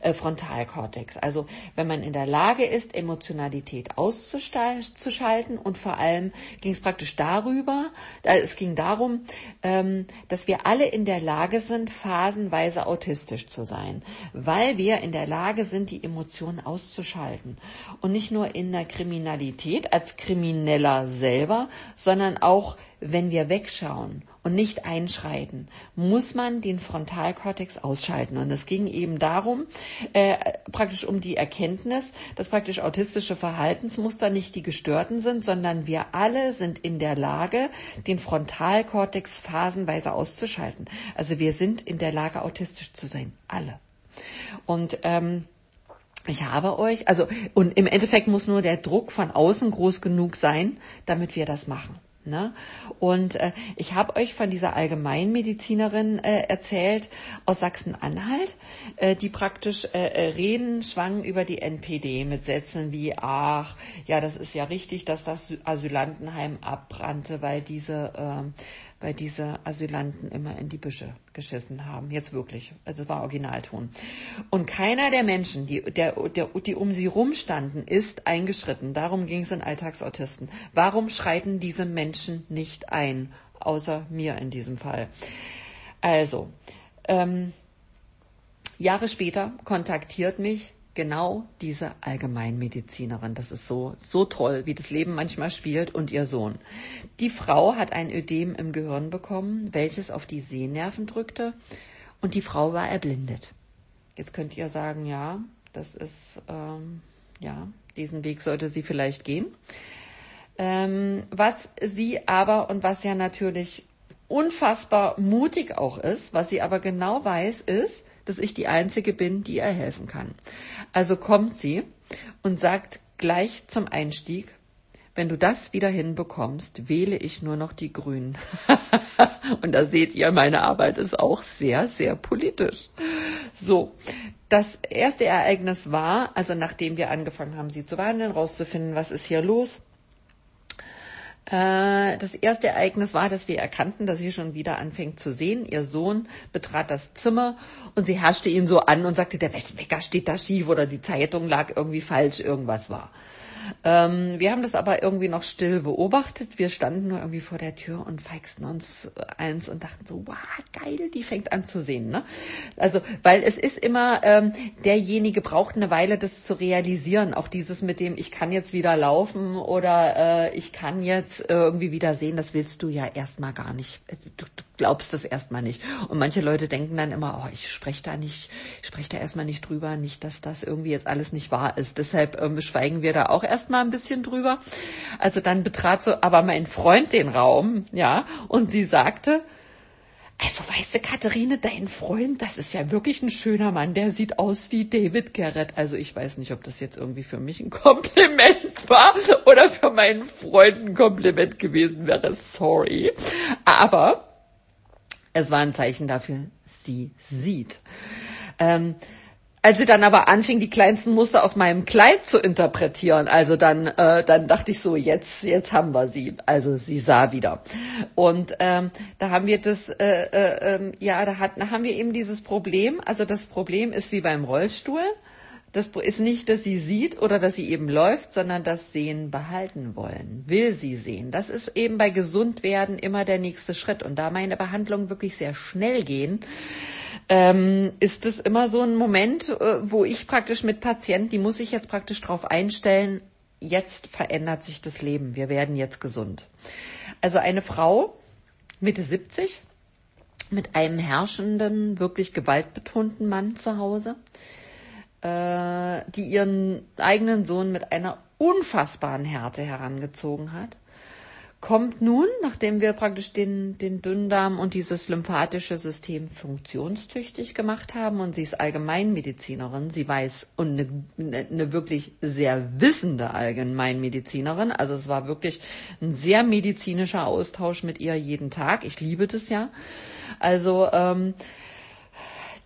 äh, Frontalkortex. Also wenn man in der Lage ist, Emotionalität auszuschalten und vor allem ging es praktisch darüber, äh, es ging darum, ähm, dass wir alle in der Lage sind, phasenweise autistisch zu sein, weil wir in der Lage sind, die Emotionen auszuschalten. Und nicht nur in der Kriminalität als Krimineller selber, sondern auch wenn wir wegschauen und nicht einschreiten, muss man den Frontalkortex ausschalten. Und es ging eben darum, äh, praktisch um die Erkenntnis, dass praktisch autistische Verhaltensmuster nicht die gestörten sind, sondern wir alle sind in der Lage, den Frontalkortex phasenweise auszuschalten. Also wir sind in der Lage, autistisch zu sein. Alle. Und ähm, ich habe euch, also und im Endeffekt muss nur der Druck von außen groß genug sein, damit wir das machen. Ne? Und äh, ich habe euch von dieser Allgemeinmedizinerin äh, erzählt aus Sachsen-Anhalt, äh, die praktisch äh, äh Reden schwang über die NPD mit Sätzen wie, ach, ja, das ist ja richtig, dass das Asylantenheim abbrannte, weil diese äh, weil diese Asylanten immer in die Büsche geschissen haben. Jetzt wirklich. Also es war Originalton. Und keiner der Menschen, die, der, der, die um sie rumstanden, ist eingeschritten. Darum ging es in Alltagsautisten. Warum schreiten diese Menschen nicht ein? Außer mir in diesem Fall. Also, ähm, Jahre später kontaktiert mich genau diese Allgemeinmedizinerin. Das ist so, so toll, wie das Leben manchmal spielt und ihr Sohn. Die Frau hat ein Ödem im Gehirn bekommen, welches auf die Sehnerven drückte und die Frau war erblindet. Jetzt könnt ihr sagen, ja, das ist, ähm, ja, diesen Weg sollte sie vielleicht gehen. Ähm, was sie aber und was ja natürlich unfassbar mutig auch ist, was sie aber genau weiß, ist, dass ich die Einzige bin, die ihr helfen kann. Also kommt sie und sagt gleich zum Einstieg, wenn du das wieder hinbekommst, wähle ich nur noch die Grünen. [LAUGHS] und da seht ihr, meine Arbeit ist auch sehr, sehr politisch. So. Das erste Ereignis war, also nachdem wir angefangen haben, sie zu behandeln, rauszufinden, was ist hier los, das erste Ereignis war, dass wir erkannten, dass sie schon wieder anfängt zu sehen. Ihr Sohn betrat das Zimmer und sie herrschte ihn so an und sagte, der Wecker steht da schief oder die Zeitung lag irgendwie falsch, irgendwas war. Ähm, wir haben das aber irgendwie noch still beobachtet. Wir standen nur irgendwie vor der Tür und feixten uns eins und dachten so, wow, geil, die fängt an zu sehen. Ne? Also, weil es ist immer, ähm, derjenige braucht eine Weile, das zu realisieren. Auch dieses mit dem, ich kann jetzt wieder laufen oder äh, ich kann jetzt irgendwie wieder sehen, das willst du ja erstmal gar nicht. Du, du glaubst das erstmal nicht. Und manche Leute denken dann immer, oh, ich spreche da nicht, ich spreche da erstmal nicht drüber, nicht, dass das irgendwie jetzt alles nicht wahr ist. Deshalb ähm, schweigen wir da auch erstmal ein bisschen drüber. Also dann betrat so aber mein Freund den Raum, ja, und sie sagte, also weißt du, Katharine, dein Freund, das ist ja wirklich ein schöner Mann, der sieht aus wie David Garrett. Also ich weiß nicht, ob das jetzt irgendwie für mich ein Kompliment war oder für meinen Freund ein Kompliment gewesen wäre. Sorry. Aber es war ein Zeichen dafür, sie sieht. Ähm, als sie dann aber anfing, die kleinsten Muster auf meinem Kleid zu interpretieren, also dann, äh, dann dachte ich so, jetzt, jetzt haben wir sie. Also sie sah wieder. Und ähm, da haben wir das, äh, äh, ähm, ja, da hatten, haben wir eben dieses Problem. Also das Problem ist wie beim Rollstuhl. Das ist nicht, dass sie sieht oder dass sie eben läuft, sondern das Sehen behalten wollen. Will sie sehen. Das ist eben bei Gesundwerden immer der nächste Schritt. Und da meine Behandlungen wirklich sehr schnell gehen, ähm, ist es immer so ein Moment, äh, wo ich praktisch mit Patienten, die muss ich jetzt praktisch darauf einstellen, jetzt verändert sich das Leben. Wir werden jetzt gesund. Also eine Frau, Mitte 70, mit einem herrschenden, wirklich gewaltbetonten Mann zu Hause, äh, die ihren eigenen Sohn mit einer unfassbaren Härte herangezogen hat, kommt nun, nachdem wir praktisch den, den Dünndarm und dieses lymphatische System funktionstüchtig gemacht haben und sie ist Allgemeinmedizinerin, sie weiß und eine, eine wirklich sehr wissende Allgemeinmedizinerin, also es war wirklich ein sehr medizinischer Austausch mit ihr jeden Tag. Ich liebe das ja. Also ähm,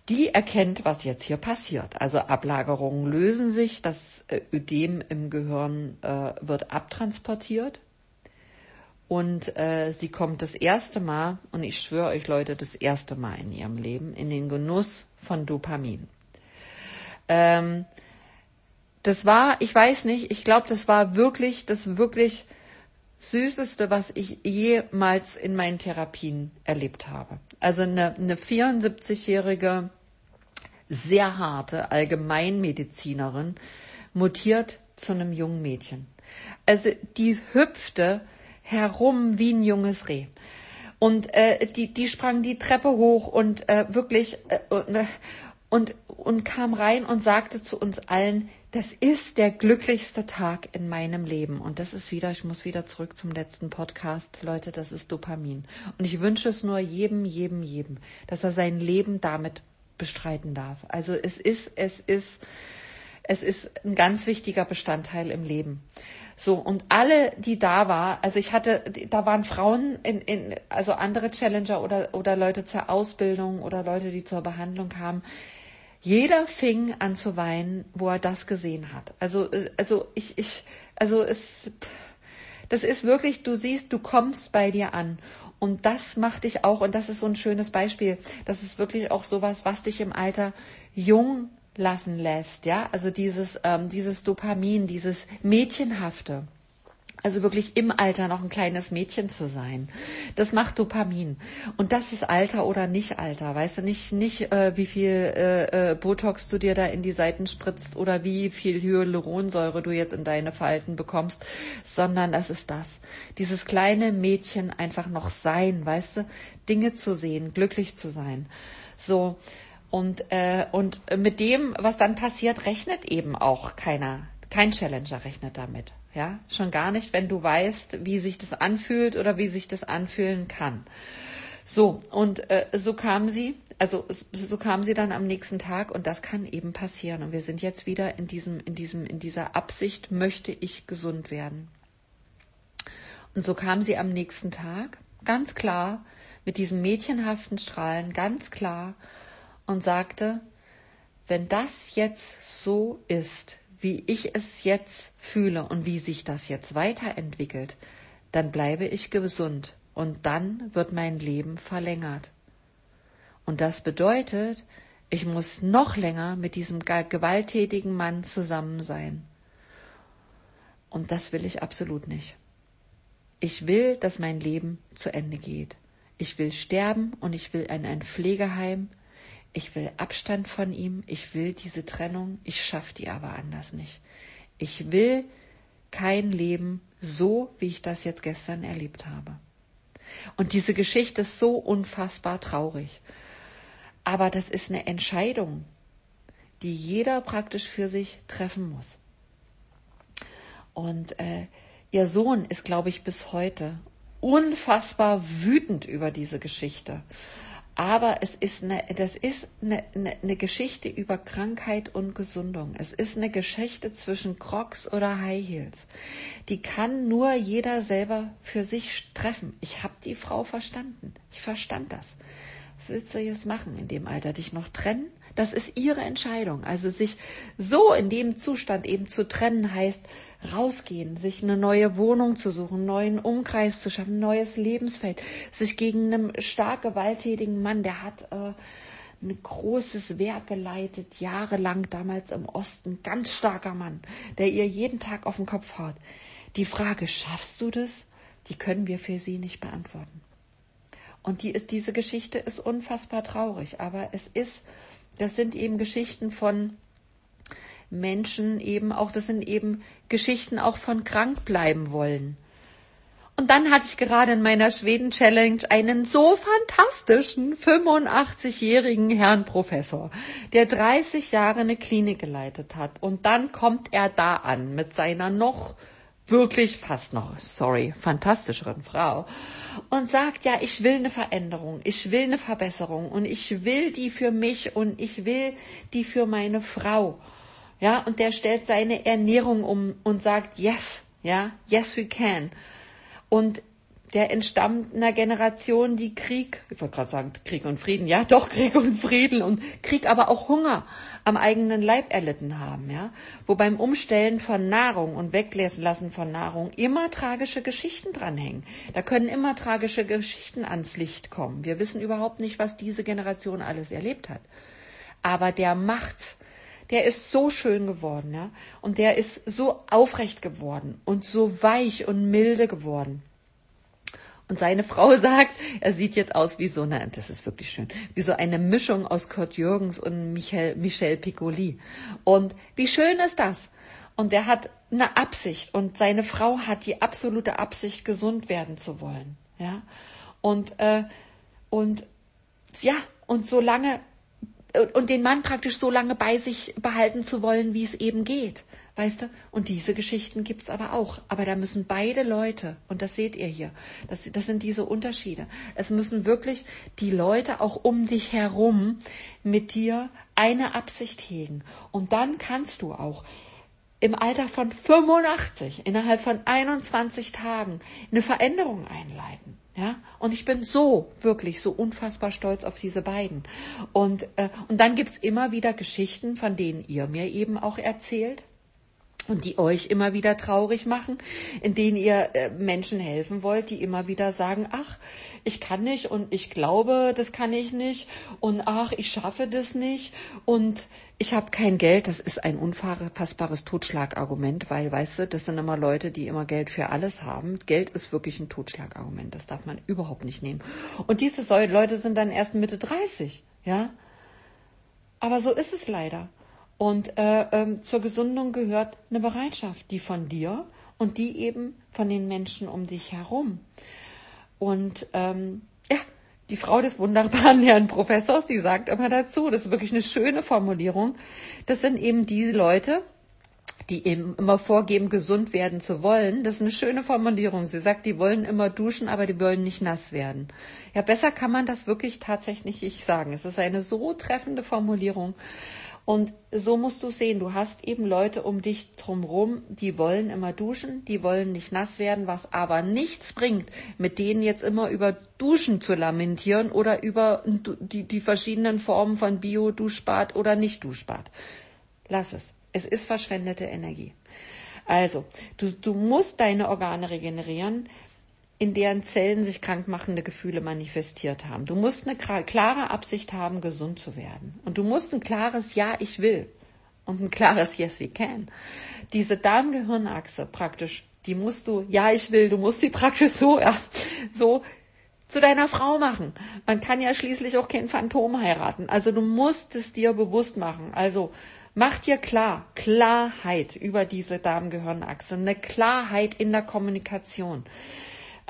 die erkennt, was jetzt hier passiert. Also Ablagerungen lösen sich, das äh, Ödem im Gehirn äh, wird abtransportiert und äh, sie kommt das erste Mal, und ich schwöre euch Leute, das erste Mal in ihrem Leben in den Genuss von Dopamin. Ähm, das war, ich weiß nicht, ich glaube, das war wirklich, das wirklich Süßeste, was ich jemals in meinen Therapien erlebt habe. Also eine, eine 74-jährige, sehr harte Allgemeinmedizinerin mutiert zu einem jungen Mädchen. Also die hüpfte herum wie ein junges Reh. Und äh, die, die sprang die Treppe hoch und äh, wirklich äh, und, und kam rein und sagte zu uns allen, das ist der glücklichste Tag in meinem Leben. Und das ist wieder, ich muss wieder zurück zum letzten Podcast. Leute, das ist Dopamin. Und ich wünsche es nur jedem, jedem, jedem, dass er sein Leben damit bestreiten darf. Also es ist, es ist, es ist ein ganz wichtiger Bestandteil im Leben. So, und alle, die da war, also ich hatte, da waren Frauen in, in also andere Challenger oder, oder Leute zur Ausbildung oder Leute, die zur Behandlung kamen. Jeder fing an zu weinen, wo er das gesehen hat. Also, äh, also ich, ich, also es, das ist wirklich, du siehst, du kommst bei dir an. Und das macht dich auch, und das ist so ein schönes Beispiel, das ist wirklich auch sowas, was dich im Alter jung lassen lässt, ja, also dieses, ähm, dieses Dopamin, dieses Mädchenhafte. Also wirklich im Alter noch ein kleines Mädchen zu sein. Das macht Dopamin. Und das ist Alter oder nicht Alter. Weißt du nicht, nicht äh, wie viel äh, äh, Botox du dir da in die Seiten spritzt oder wie viel Hyaluronsäure du jetzt in deine Falten bekommst, sondern das ist das. Dieses kleine Mädchen einfach noch sein, weißt du, Dinge zu sehen, glücklich zu sein. So. Und, äh, und mit dem, was dann passiert, rechnet eben auch keiner. Kein Challenger rechnet damit. Ja, schon gar nicht, wenn du weißt, wie sich das anfühlt oder wie sich das anfühlen kann. So, und äh, so kam sie, also so kam sie dann am nächsten Tag und das kann eben passieren. Und wir sind jetzt wieder in diesem, in diesem, in dieser Absicht, möchte ich gesund werden. Und so kam sie am nächsten Tag, ganz klar, mit diesem mädchenhaften Strahlen, ganz klar, und sagte, wenn das jetzt so ist, wie ich es jetzt fühle und wie sich das jetzt weiterentwickelt, dann bleibe ich gesund und dann wird mein Leben verlängert. Und das bedeutet, ich muss noch länger mit diesem gewalttätigen Mann zusammen sein. Und das will ich absolut nicht. Ich will, dass mein Leben zu Ende geht. Ich will sterben und ich will in ein Pflegeheim ich will Abstand von ihm, ich will diese Trennung, ich schaffe die aber anders nicht. Ich will kein Leben so, wie ich das jetzt gestern erlebt habe. Und diese Geschichte ist so unfassbar traurig. Aber das ist eine Entscheidung, die jeder praktisch für sich treffen muss. Und äh, ihr Sohn ist, glaube ich, bis heute unfassbar wütend über diese Geschichte. Aber es ist eine, das ist eine, eine, eine, Geschichte über Krankheit und Gesundung. Es ist eine Geschichte zwischen Crocs oder High Heels. Die kann nur jeder selber für sich treffen. Ich habe die Frau verstanden. Ich verstand das. Was willst du jetzt machen in dem Alter? Dich noch trennen? Das ist ihre Entscheidung. Also sich so in dem Zustand eben zu trennen heißt rausgehen, sich eine neue Wohnung zu suchen, einen neuen Umkreis zu schaffen, ein neues Lebensfeld, sich gegen einen stark gewalttätigen Mann, der hat äh, ein großes Werk geleitet, jahrelang damals im Osten, ganz starker Mann, der ihr jeden Tag auf den Kopf haut. Die Frage, schaffst du das? Die können wir für sie nicht beantworten. Und die ist, diese Geschichte ist unfassbar traurig, aber es ist das sind eben Geschichten von Menschen eben auch, das sind eben Geschichten auch von krank bleiben wollen. Und dann hatte ich gerade in meiner Schweden-Challenge einen so fantastischen 85-jährigen Herrn Professor, der 30 Jahre eine Klinik geleitet hat. Und dann kommt er da an mit seiner noch wirklich fast noch, sorry, fantastischeren Frau und sagt, ja, ich will eine Veränderung, ich will eine Verbesserung und ich will die für mich und ich will die für meine Frau. Ja, und der stellt seine Ernährung um und sagt, yes, ja, yes we can. Und der entstammt einer Generation, die Krieg, ich wollte gerade sagen Krieg und Frieden, ja doch [LAUGHS] Krieg und Frieden und Krieg, aber auch Hunger am eigenen Leib erlitten haben, ja, wo beim Umstellen von Nahrung und Weglassen von Nahrung immer tragische Geschichten dranhängen. Da können immer tragische Geschichten ans Licht kommen. Wir wissen überhaupt nicht, was diese Generation alles erlebt hat. Aber der macht's. Der ist so schön geworden, ja, und der ist so aufrecht geworden und so weich und milde geworden. Und seine Frau [LAUGHS] sagt, er sieht jetzt aus wie so eine, das ist wirklich schön, wie so eine Mischung aus Kurt Jürgens und Michel, Michel Piccoli. Und wie schön ist das? Und er hat eine Absicht und seine Frau hat die absolute Absicht, gesund werden zu wollen. Ja. Und, äh, und, ja, und so lange, und den Mann praktisch so lange bei sich behalten zu wollen, wie es eben geht. Weißt du? Und diese Geschichten gibt's aber auch. Aber da müssen beide Leute, und das seht ihr hier, das, das sind diese Unterschiede. Es müssen wirklich die Leute auch um dich herum mit dir eine Absicht hegen. Und dann kannst du auch im Alter von 85, innerhalb von 21 Tagen, eine Veränderung einleiten. Ja, und ich bin so wirklich so unfassbar stolz auf diese beiden. Und, äh, und dann gibt's immer wieder Geschichten, von denen ihr mir eben auch erzählt und die euch immer wieder traurig machen, in denen ihr äh, Menschen helfen wollt, die immer wieder sagen, ach, ich kann nicht und ich glaube, das kann ich nicht und ach, ich schaffe das nicht und ich habe kein Geld, das ist ein unfassbares Totschlagargument, weil, weißt du, das sind immer Leute, die immer Geld für alles haben. Geld ist wirklich ein Totschlagargument, das darf man überhaupt nicht nehmen. Und diese Leute sind dann erst Mitte 30, ja. Aber so ist es leider. Und äh, ähm, zur Gesundung gehört eine Bereitschaft, die von dir und die eben von den Menschen um dich herum. Und ähm, ja, die Frau des wunderbaren [LAUGHS] Herrn Professors, die sagt immer dazu, das ist wirklich eine schöne Formulierung, das sind eben die Leute, die eben immer vorgeben, gesund werden zu wollen. Das ist eine schöne Formulierung. Sie sagt, die wollen immer duschen, aber die wollen nicht nass werden. Ja, besser kann man das wirklich tatsächlich nicht sagen. Es ist eine so treffende Formulierung. Und so musst du sehen, du hast eben Leute um dich drumherum, die wollen immer duschen, die wollen nicht nass werden, was aber nichts bringt, mit denen jetzt immer über Duschen zu lamentieren oder über die, die verschiedenen Formen von Bio-Duschbad oder Nicht-Duschbad. Lass es. Es ist verschwendete Energie. Also, du, du musst deine Organe regenerieren in deren Zellen sich krankmachende Gefühle manifestiert haben. Du musst eine klare Absicht haben, gesund zu werden. Und du musst ein klares Ja, ich will und ein klares Yes, we can. Diese Darm-Gehirnachse praktisch, die musst du, ja, ich will, du musst sie praktisch so, ja, so zu deiner Frau machen. Man kann ja schließlich auch kein Phantom heiraten. Also du musst es dir bewusst machen. Also mach dir klar, Klarheit über diese Darm-Gehirnachse, eine Klarheit in der Kommunikation.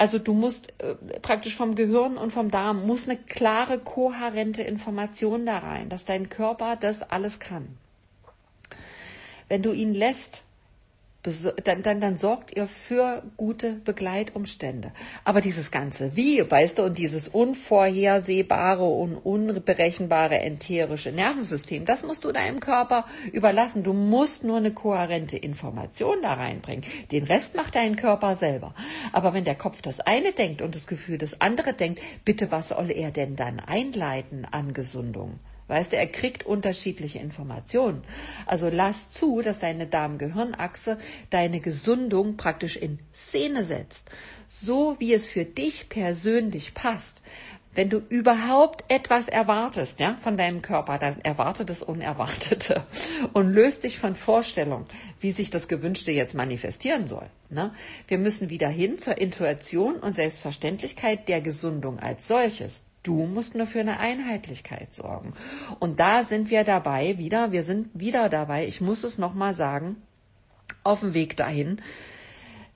Also du musst äh, praktisch vom Gehirn und vom Darm muss eine klare, kohärente Information da rein, dass dein Körper das alles kann. Wenn du ihn lässt, dann, dann, dann sorgt ihr für gute Begleitumstände. Aber dieses ganze Wie, weißt du, und dieses unvorhersehbare und unberechenbare enterische Nervensystem, das musst du deinem Körper überlassen. Du musst nur eine kohärente Information da reinbringen. Den Rest macht dein Körper selber. Aber wenn der Kopf das eine denkt und das Gefühl das andere denkt, bitte, was soll er denn dann einleiten an Gesundung? Weißt du, er kriegt unterschiedliche Informationen. Also lass zu, dass deine Darm-Gehirnachse deine Gesundung praktisch in Szene setzt. So wie es für dich persönlich passt. Wenn du überhaupt etwas erwartest, ja, von deinem Körper, dann erwarte das Unerwartete [LAUGHS] und löst dich von Vorstellungen, wie sich das Gewünschte jetzt manifestieren soll. Ne? Wir müssen wieder hin zur Intuition und Selbstverständlichkeit der Gesundung als solches. Du musst nur für eine Einheitlichkeit sorgen. Und da sind wir dabei wieder, wir sind wieder dabei, ich muss es nochmal sagen, auf dem Weg dahin,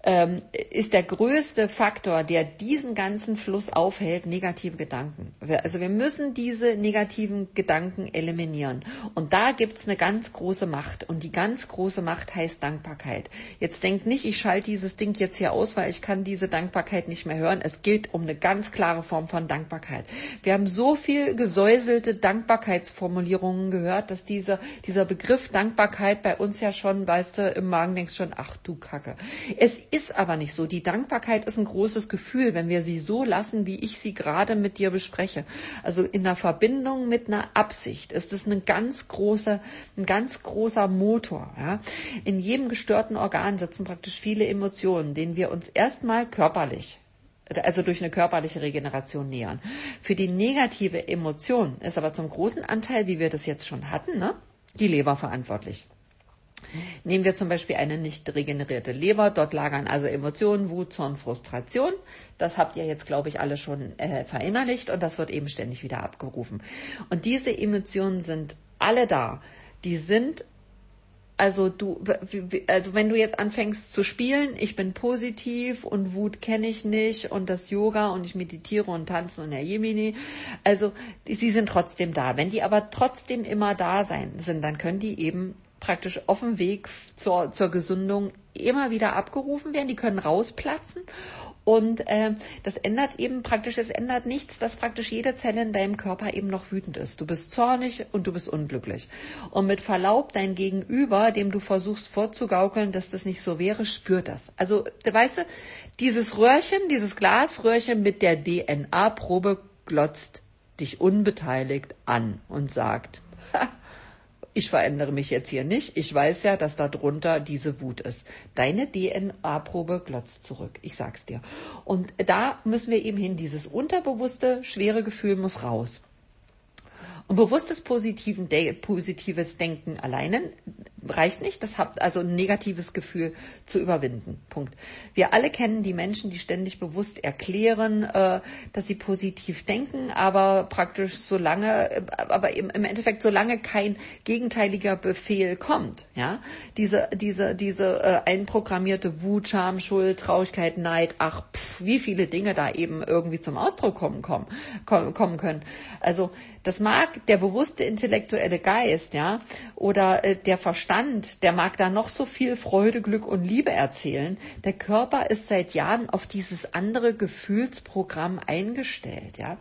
ähm, ist der größte Faktor, der diesen ganzen Fluss aufhält, negative Gedanken. Also wir müssen diese negativen Gedanken eliminieren. Und da gibt's eine ganz große Macht. Und die ganz große Macht heißt Dankbarkeit. Jetzt denkt nicht, ich schalte dieses Ding jetzt hier aus, weil ich kann diese Dankbarkeit nicht mehr hören. Es geht um eine ganz klare Form von Dankbarkeit. Wir haben so viel gesäuselte Dankbarkeitsformulierungen gehört, dass dieser, dieser Begriff Dankbarkeit bei uns ja schon, weißt du, im Magen denkst schon, ach du Kacke. Es ist aber nicht so. Die Dankbarkeit ist ein großes Gefühl, wenn wir sie so lassen, wie ich sie gerade mit dir bespreche. Also in der Verbindung mit einer Absicht ist es ein ganz großer, ein ganz großer Motor. Ja. In jedem gestörten Organ sitzen praktisch viele Emotionen, denen wir uns erstmal körperlich also durch eine körperliche Regeneration nähern. Für die negative Emotion ist aber zum großen Anteil, wie wir das jetzt schon hatten, ne, die Leber verantwortlich. Nehmen wir zum Beispiel eine nicht regenerierte Leber. Dort lagern also Emotionen, Wut, Zorn, Frustration. Das habt ihr jetzt, glaube ich, alle schon äh, verinnerlicht und das wird eben ständig wieder abgerufen. Und diese Emotionen sind alle da. Die sind also du, also wenn du jetzt anfängst zu spielen, ich bin positiv und Wut kenne ich nicht und das Yoga und ich meditiere und tanze und Herr Jemini, also die, sie sind trotzdem da. Wenn die aber trotzdem immer da sein sind, dann können die eben praktisch auf dem Weg zur, zur Gesundung immer wieder abgerufen werden, die können rausplatzen und äh, das ändert eben praktisch, es ändert nichts, dass praktisch jede Zelle in deinem Körper eben noch wütend ist. Du bist zornig und du bist unglücklich. Und mit Verlaub, dein Gegenüber, dem du versuchst vorzugaukeln, dass das nicht so wäre, spürt das. Also, weißt du, dieses Röhrchen, dieses Glasröhrchen mit der DNA-Probe glotzt dich unbeteiligt an und sagt, [LAUGHS] ich verändere mich jetzt hier nicht. Ich weiß ja, dass da drunter diese Wut ist. Deine DNA-Probe glotzt zurück. Ich sag's dir. Und da müssen wir eben hin. Dieses unterbewusste, schwere Gefühl muss raus. Und bewusstes positives Denken alleine reicht nicht. Das hat also ein negatives Gefühl zu überwinden. Punkt. Wir alle kennen die Menschen, die ständig bewusst erklären, äh, dass sie positiv denken, aber praktisch solange, äh, aber im, im Endeffekt solange kein gegenteiliger Befehl kommt, ja, diese diese diese äh, einprogrammierte Wut, Scham, Schuld, Traurigkeit, Neid, ach, pff, wie viele Dinge da eben irgendwie zum Ausdruck kommen kommen kommen können. Also das mag der bewusste intellektuelle Geist, ja, oder äh, der Verstand, der mag da noch so viel Freude, Glück und Liebe erzählen. Der Körper ist seit Jahren auf dieses andere Gefühlsprogramm eingestellt, ja.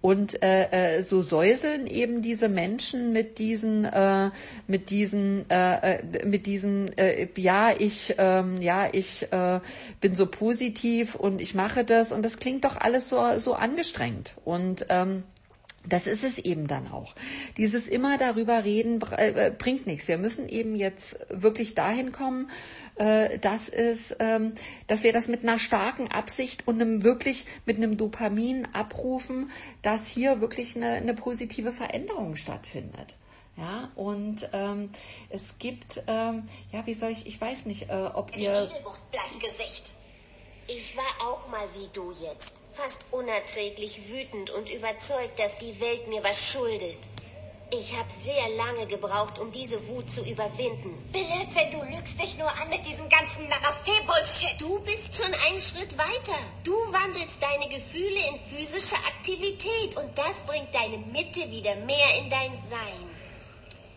Und äh, äh, so säuseln eben diese Menschen mit diesen, äh, mit diesen, äh, äh mit diesen, äh, ja, ich, äh, ja, ich äh, bin so positiv und ich mache das und das klingt doch alles so so angestrengt und ähm, das ist es eben dann auch. Dieses immer darüber reden äh, bringt nichts. Wir müssen eben jetzt wirklich dahin kommen, äh, dass es, ähm, dass wir das mit einer starken Absicht und einem wirklich mit einem Dopamin abrufen, dass hier wirklich eine, eine positive Veränderung stattfindet. Ja, und ähm, es gibt, ähm, ja, wie soll ich, ich weiß nicht, äh, ob ihr. Ich war auch mal wie du jetzt fast unerträglich wütend und überzeugt, dass die Welt mir was schuldet. Ich habe sehr lange gebraucht, um diese Wut zu überwinden. Blödsinn, du lügst dich nur an mit diesem ganzen Namaste-Bullshit. Du bist schon einen Schritt weiter. Du wandelst deine Gefühle in physische Aktivität und das bringt deine Mitte wieder mehr in dein Sein.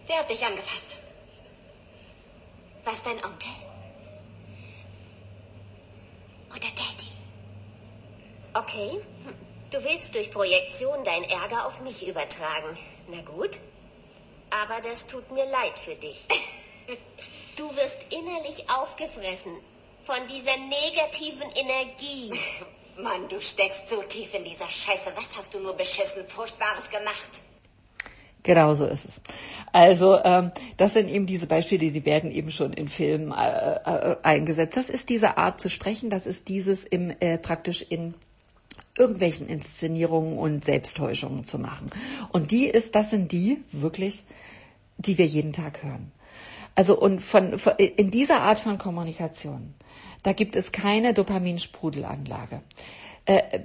Wer hat dich angefasst? Was dein Onkel? Oder Daddy? Okay. Du willst durch Projektion dein Ärger auf mich übertragen. Na gut. Aber das tut mir leid für dich. Du wirst innerlich aufgefressen von dieser negativen Energie. Mann, du steckst so tief in dieser Scheiße. Was hast du nur beschissen Furchtbares gemacht? Genau so ist es. Also ähm, das sind eben diese Beispiele, die werden eben schon in Filmen äh, äh, eingesetzt. Das ist diese Art zu sprechen, das ist dieses im äh, praktisch in irgendwelchen Inszenierungen und Selbsttäuschungen zu machen. Und die ist, das sind die wirklich, die wir jeden Tag hören. Also und von, von in dieser Art von Kommunikation, da gibt es keine Dopaminsprudelanlage. Äh,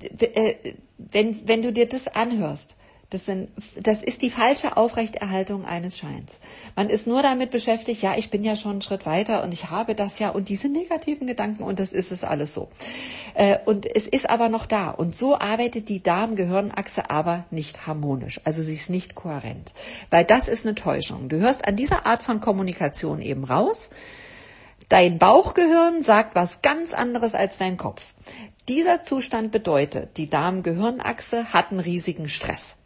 äh, wenn, wenn du dir das anhörst, das, sind, das ist die falsche Aufrechterhaltung eines Scheins. Man ist nur damit beschäftigt, ja, ich bin ja schon einen Schritt weiter und ich habe das ja und diese negativen Gedanken und das ist es alles so. Äh, und es ist aber noch da. Und so arbeitet die Darm-Gehirnachse aber nicht harmonisch. Also sie ist nicht kohärent. Weil das ist eine Täuschung. Du hörst an dieser Art von Kommunikation eben raus. Dein Bauchgehirn sagt was ganz anderes als dein Kopf. Dieser Zustand bedeutet, die Darm-Gehirnachse hat einen riesigen Stress.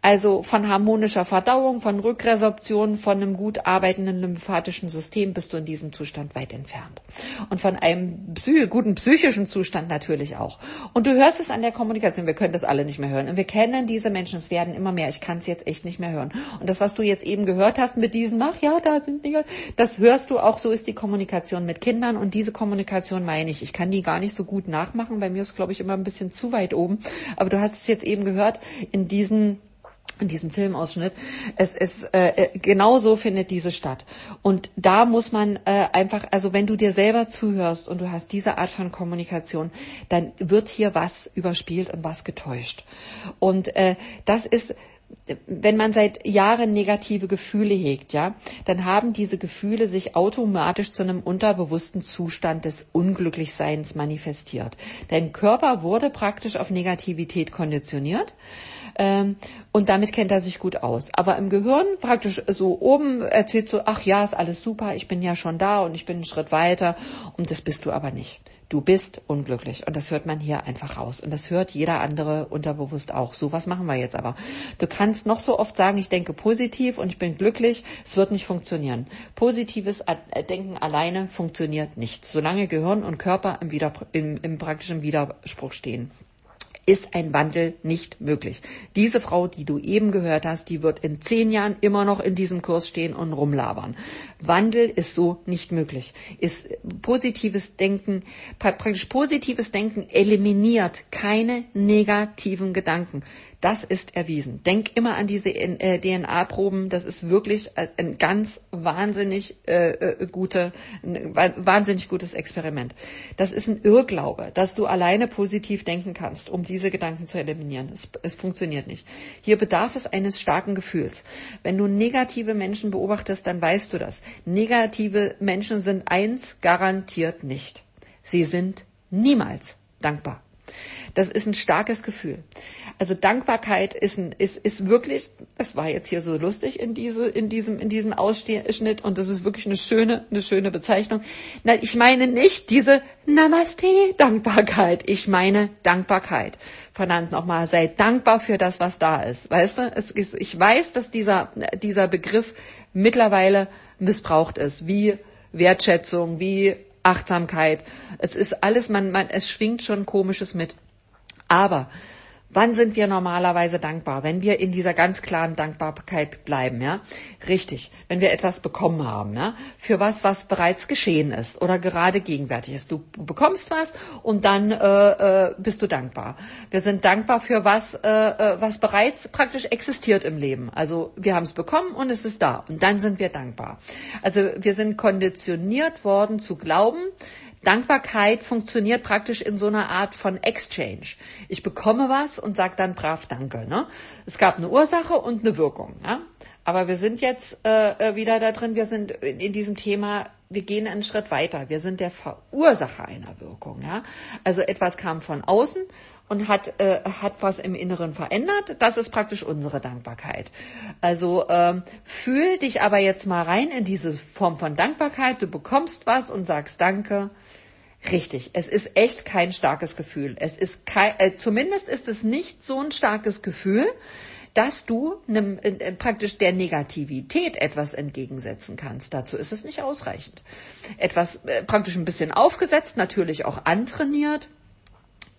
Also von harmonischer Verdauung, von Rückresorption, von einem gut arbeitenden lymphatischen System bist du in diesem Zustand weit entfernt. Und von einem psy guten psychischen Zustand natürlich auch. Und du hörst es an der Kommunikation, wir können das alle nicht mehr hören. Und wir kennen diese Menschen, es werden immer mehr, ich kann es jetzt echt nicht mehr hören. Und das, was du jetzt eben gehört hast mit diesem, ach ja, da sind Dinge, das hörst du auch, so ist die Kommunikation mit Kindern. Und diese Kommunikation meine ich, ich kann die gar nicht so gut nachmachen, bei mir ist, glaube ich, immer ein bisschen zu weit oben. Aber du hast es jetzt eben gehört, in diesen in diesem Filmausschnitt. Es ist äh, äh, genau so findet diese statt. Und da muss man äh, einfach, also wenn du dir selber zuhörst und du hast diese Art von Kommunikation, dann wird hier was überspielt und was getäuscht. Und äh, das ist wenn man seit Jahren negative Gefühle hegt, ja, dann haben diese Gefühle sich automatisch zu einem unterbewussten Zustand des Unglücklichseins manifestiert. Dein Körper wurde praktisch auf Negativität konditioniert ähm, und damit kennt er sich gut aus. Aber im Gehirn praktisch so oben erzählt so, ach ja, ist alles super, ich bin ja schon da und ich bin einen Schritt weiter und das bist du aber nicht. Du bist unglücklich. Und das hört man hier einfach raus. Und das hört jeder andere unterbewusst auch. So, was machen wir jetzt aber? Du kannst noch so oft sagen, ich denke positiv und ich bin glücklich. Es wird nicht funktionieren. Positives Denken alleine funktioniert nicht. Solange Gehirn und Körper im, Wider im, im praktischen Widerspruch stehen ist ein Wandel nicht möglich. Diese Frau, die du eben gehört hast, die wird in zehn Jahren immer noch in diesem Kurs stehen und rumlabern. Wandel ist so nicht möglich. Ist positives Denken, praktisch positives Denken eliminiert keine negativen Gedanken. Das ist erwiesen. Denk immer an diese äh, DNA-Proben. Das ist wirklich äh, ein ganz wahnsinnig äh, äh, gute, wahnsinnig gutes Experiment. Das ist ein Irrglaube, dass du alleine positiv denken kannst, um diese Gedanken zu eliminieren. Es, es funktioniert nicht. Hier bedarf es eines starken Gefühls. Wenn du negative Menschen beobachtest, dann weißt du das. Negative Menschen sind eins garantiert nicht. Sie sind niemals dankbar. Das ist ein starkes Gefühl. Also Dankbarkeit ist, ein, ist, ist wirklich, es war jetzt hier so lustig in, diese, in, diesem, in diesem Ausschnitt und das ist wirklich eine schöne, eine schöne Bezeichnung. Na, ich meine nicht diese Namaste-Dankbarkeit. Ich meine Dankbarkeit. Verdammt nochmal, sei dankbar für das, was da ist. Weißt du, es ist, ich weiß, dass dieser, dieser Begriff mittlerweile missbraucht ist, wie Wertschätzung, wie Achtsamkeit. Es ist alles, man, man, es schwingt schon Komisches mit. Aber Wann sind wir normalerweise dankbar? Wenn wir in dieser ganz klaren Dankbarkeit bleiben, ja? Richtig. Wenn wir etwas bekommen haben, ja? Für was, was bereits geschehen ist oder gerade gegenwärtig ist. Du bekommst was und dann äh, äh, bist du dankbar. Wir sind dankbar für was, äh, äh was bereits praktisch existiert im Leben. Also wir haben es bekommen und es ist da. Und dann sind wir dankbar. Also wir sind konditioniert worden zu glauben, Dankbarkeit funktioniert praktisch in so einer Art von Exchange. Ich bekomme was und sage dann brav Danke. Ne? Es gab eine Ursache und eine Wirkung. Ja? Aber wir sind jetzt äh, äh wieder da drin, wir sind in diesem Thema, wir gehen einen Schritt weiter. Wir sind der Verursacher einer Wirkung. Ja? Also etwas kam von außen und hat, äh, hat was im Inneren verändert. Das ist praktisch unsere Dankbarkeit. Also ähm, fühl dich aber jetzt mal rein in diese Form von Dankbarkeit. Du bekommst was und sagst Danke. Richtig, es ist echt kein starkes Gefühl. Es ist kein, äh, zumindest ist es nicht so ein starkes Gefühl, dass du nem, äh, praktisch der Negativität etwas entgegensetzen kannst. Dazu ist es nicht ausreichend. Etwas äh, praktisch ein bisschen aufgesetzt, natürlich auch antrainiert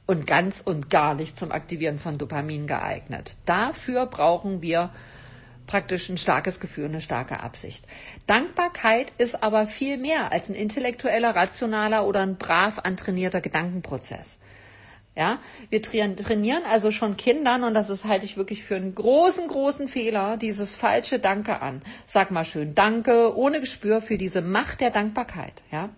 und ganz und gar nicht zum Aktivieren von Dopamin geeignet. Dafür brauchen wir praktisch ein starkes Gefühl, eine starke Absicht. Dankbarkeit ist aber viel mehr als ein intellektueller, rationaler oder ein brav antrainierter Gedankenprozess. Ja, wir trainieren also schon Kindern und das ist halte ich wirklich für einen großen, großen Fehler, dieses falsche Danke an. Sag mal schön Danke, ohne Gespür für diese Macht der Dankbarkeit. Ja,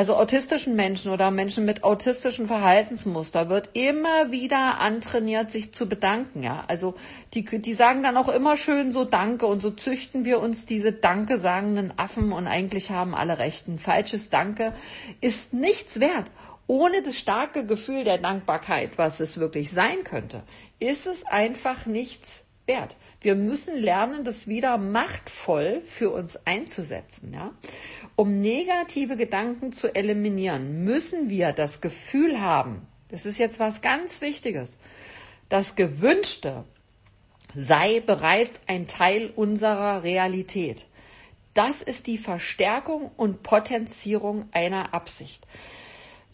also autistischen Menschen oder Menschen mit autistischen Verhaltensmuster wird immer wieder antrainiert, sich zu bedanken. Ja, also die, die sagen dann auch immer schön so Danke und so züchten wir uns diese Danke sagenden Affen und eigentlich haben alle Rechten. Falsches Danke ist nichts wert. Ohne das starke Gefühl der Dankbarkeit, was es wirklich sein könnte, ist es einfach nichts wert. Wir müssen lernen, das wieder machtvoll für uns einzusetzen. Ja? Um negative Gedanken zu eliminieren, müssen wir das Gefühl haben, das ist jetzt was ganz Wichtiges, das Gewünschte sei bereits ein Teil unserer Realität. Das ist die Verstärkung und Potenzierung einer Absicht.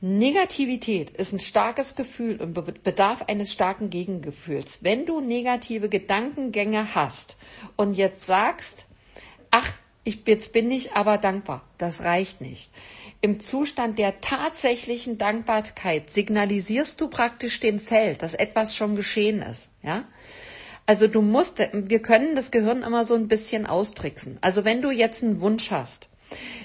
Negativität ist ein starkes Gefühl und bedarf eines starken Gegengefühls. Wenn du negative Gedankengänge hast und jetzt sagst, ach, ich, jetzt bin ich aber dankbar, das reicht nicht. Im Zustand der tatsächlichen Dankbarkeit signalisierst du praktisch dem Feld, dass etwas schon geschehen ist, ja? Also du musst, wir können das Gehirn immer so ein bisschen austricksen. Also wenn du jetzt einen Wunsch hast,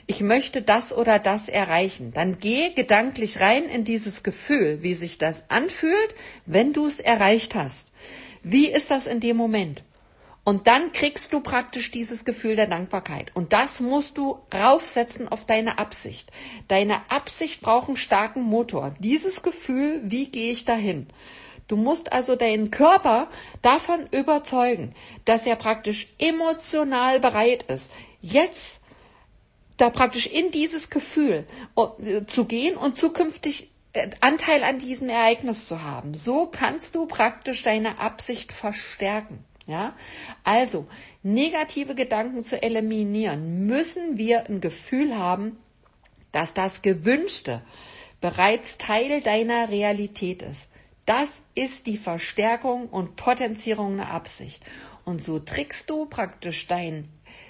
ich möchte das oder das erreichen, dann geh gedanklich rein in dieses Gefühl, wie sich das anfühlt, wenn du es erreicht hast. Wie ist das in dem Moment? Und dann kriegst du praktisch dieses Gefühl der Dankbarkeit. Und das musst du raufsetzen auf deine Absicht. Deine Absicht braucht einen starken Motor. Dieses Gefühl, wie gehe ich dahin? Du musst also deinen Körper davon überzeugen, dass er praktisch emotional bereit ist, jetzt da praktisch in dieses Gefühl äh, zu gehen und zukünftig äh, Anteil an diesem Ereignis zu haben. So kannst du praktisch deine Absicht verstärken. Ja, also negative Gedanken zu eliminieren, müssen wir ein Gefühl haben, dass das Gewünschte bereits Teil deiner Realität ist. Das ist die Verstärkung und Potenzierung einer Absicht. Und so trickst du praktisch dein,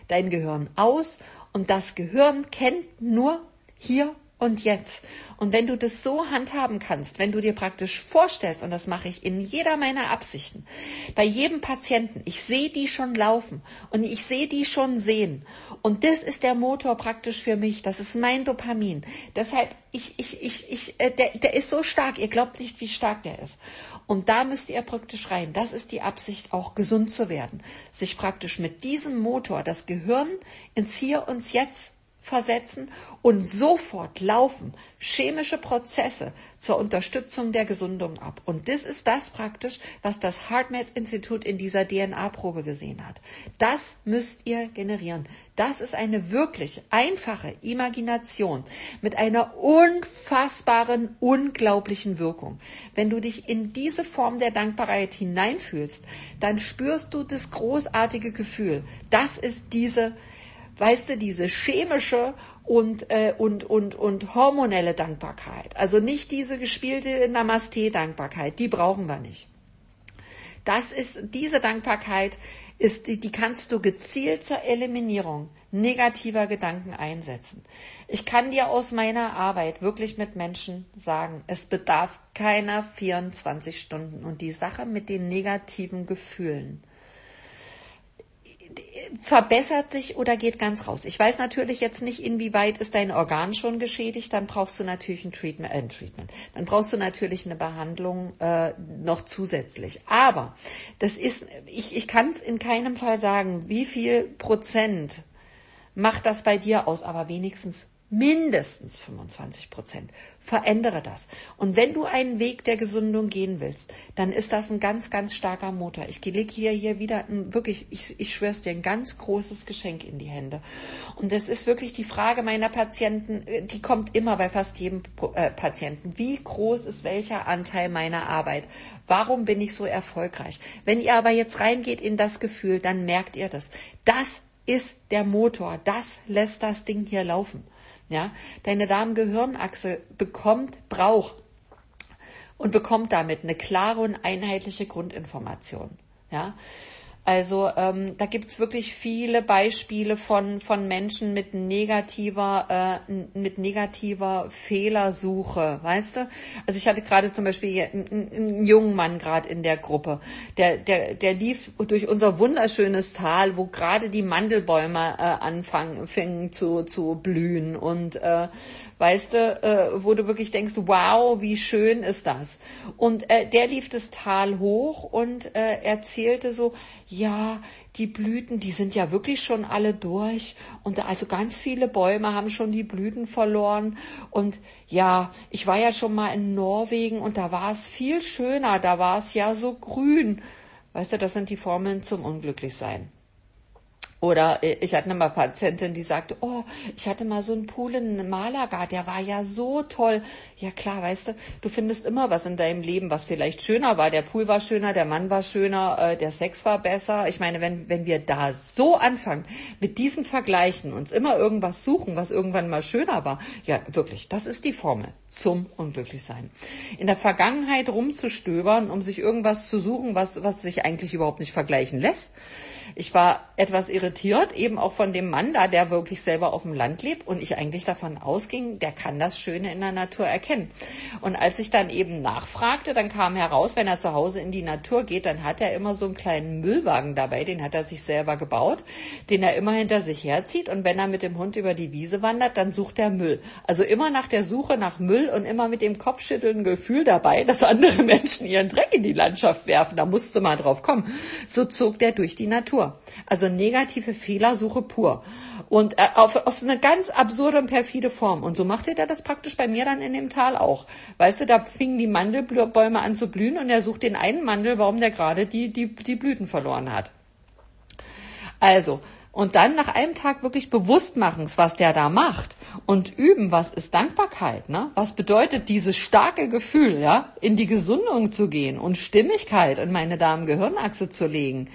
dein Gehirn aus und das Gehirn kennt nur hier und jetzt. Und wenn du das so handhaben kannst, wenn du dir praktisch vorstellst, und das mache ich in jeder meiner Absichten, bei jedem Patienten, ich sehe die schon laufen und ich sehe die schon sehen. Und das ist der Motor praktisch für mich. Das ist mein Dopamin. Deshalb, ich, ich, ich, ich, äh, der, der ist so stark. Ihr glaubt nicht, wie stark der ist. Und da müsst ihr praktisch rein. Das ist die Absicht, auch gesund zu werden. Sich praktisch mit diesem Motor das Gehirn ins Hier und Jetzt versetzen und sofort laufen chemische Prozesse zur Unterstützung der Gesundung ab. Und das ist das praktisch, was das HeartMath Institut in dieser DNA-Probe gesehen hat. Das müsst ihr generieren. Das ist eine wirklich einfache Imagination mit einer unfassbaren, unglaublichen Wirkung. Wenn du dich in diese Form der Dankbarkeit hineinfühlst, dann spürst du das großartige Gefühl. Das ist diese weißt du, diese chemische und, äh, und, und, und hormonelle Dankbarkeit. Also nicht diese gespielte Namaste-Dankbarkeit, die brauchen wir nicht. Das ist, diese Dankbarkeit ist, die kannst du gezielt zur Eliminierung negativer Gedanken einsetzen. Ich kann dir aus meiner Arbeit wirklich mit Menschen sagen, es bedarf keiner 24 Stunden und die Sache mit den negativen Gefühlen verbessert sich oder geht ganz raus. Ich weiß natürlich jetzt nicht, inwieweit ist dein Organ schon geschädigt, dann brauchst du natürlich ein Treatment, äh, ein Treatment. Dann brauchst du natürlich eine Behandlung äh, noch zusätzlich. Aber das ist, ich, ich kann es in keinem Fall sagen, wie viel Prozent macht das bei dir aus, aber wenigstens mindestens 25 Prozent. Verändere das. Und wenn du einen Weg der Gesundung gehen willst, dann ist das ein ganz, ganz starker Motor. Ich lege hier, hier wieder ein, wirklich, ich, ich schwör's dir, ein ganz großes Geschenk in die Hände. Und das ist wirklich die Frage meiner Patienten, äh, die kommt immer bei fast jedem äh, Patienten. Wie groß ist welcher Anteil meiner Arbeit? Warum bin ich so erfolgreich? Wenn ihr aber jetzt reingeht in das Gefühl, dann merkt ihr das. Das ist der Motor. Das lässt das Ding hier laufen. Ja, deine Darm-Gehirnachse bekommt, braucht und bekommt damit eine klare und einheitliche Grundinformation. Ja, also ähm, da gibt's wirklich viele Beispiele von, von Menschen mit negativer, äh, mit negativer Fehlersuche, weißt du? Also ich hatte gerade zum Beispiel einen, einen jungen Mann gerade in der Gruppe, der, der, der lief durch unser wunderschönes Tal, wo gerade die Mandelbäume äh, anfangen, fingen zu, zu blühen und äh, weißt du, äh, wo du wirklich denkst, wow, wie schön ist das. Und äh, der lief das Tal hoch und äh, erzählte so, ja, die Blüten, die sind ja wirklich schon alle durch und also ganz viele Bäume haben schon die Blüten verloren und ja, ich war ja schon mal in Norwegen und da war es viel schöner, da war es ja so grün. Weißt du, das sind die Formeln zum Unglücklichsein. Oder äh, ich hatte eine Patientin, die sagte, oh, ich hatte mal so einen Pool in Malaga, der war ja so toll. Ja klar, weißt du, du findest immer was in deinem Leben, was vielleicht schöner war. Der Pool war schöner, der Mann war schöner, äh, der Sex war besser. Ich meine, wenn, wenn wir da so anfangen, mit diesen Vergleichen uns immer irgendwas suchen, was irgendwann mal schöner war, ja wirklich, das ist die Formel zum Unglücklichsein. In der Vergangenheit rumzustöbern, um sich irgendwas zu suchen, was, was sich eigentlich überhaupt nicht vergleichen lässt. Ich war etwas irritiert eben auch von dem Mann da, der wirklich selber auf dem Land lebt und ich eigentlich davon ausging, der kann das Schöne in der Natur erkennen. Und als ich dann eben nachfragte, dann kam heraus, wenn er zu Hause in die Natur geht, dann hat er immer so einen kleinen Müllwagen dabei, den hat er sich selber gebaut, den er immer hinter sich herzieht und wenn er mit dem Hund über die Wiese wandert, dann sucht er Müll. Also immer nach der Suche nach Müll und immer mit dem Kopfschütteln Gefühl dabei, dass andere [LAUGHS] Menschen ihren Dreck in die Landschaft werfen. Da musste mal drauf kommen. So zog der durch die Natur. Also negative Fehlersuche pur. Und äh, auf, auf so eine ganz absurde und perfide Form. Und so machte der das praktisch bei mir dann in dem Tal auch. Weißt du, da fingen die Mandelbäume an zu blühen und er sucht den einen Mandelbaum, der gerade die, die, die Blüten verloren hat. Also, und dann nach einem Tag wirklich bewusst machen, was der da macht und üben, was ist Dankbarkeit, ne? Was bedeutet dieses starke Gefühl, ja, in die Gesundung zu gehen und Stimmigkeit in meine Darm-Gehirnachse zu legen.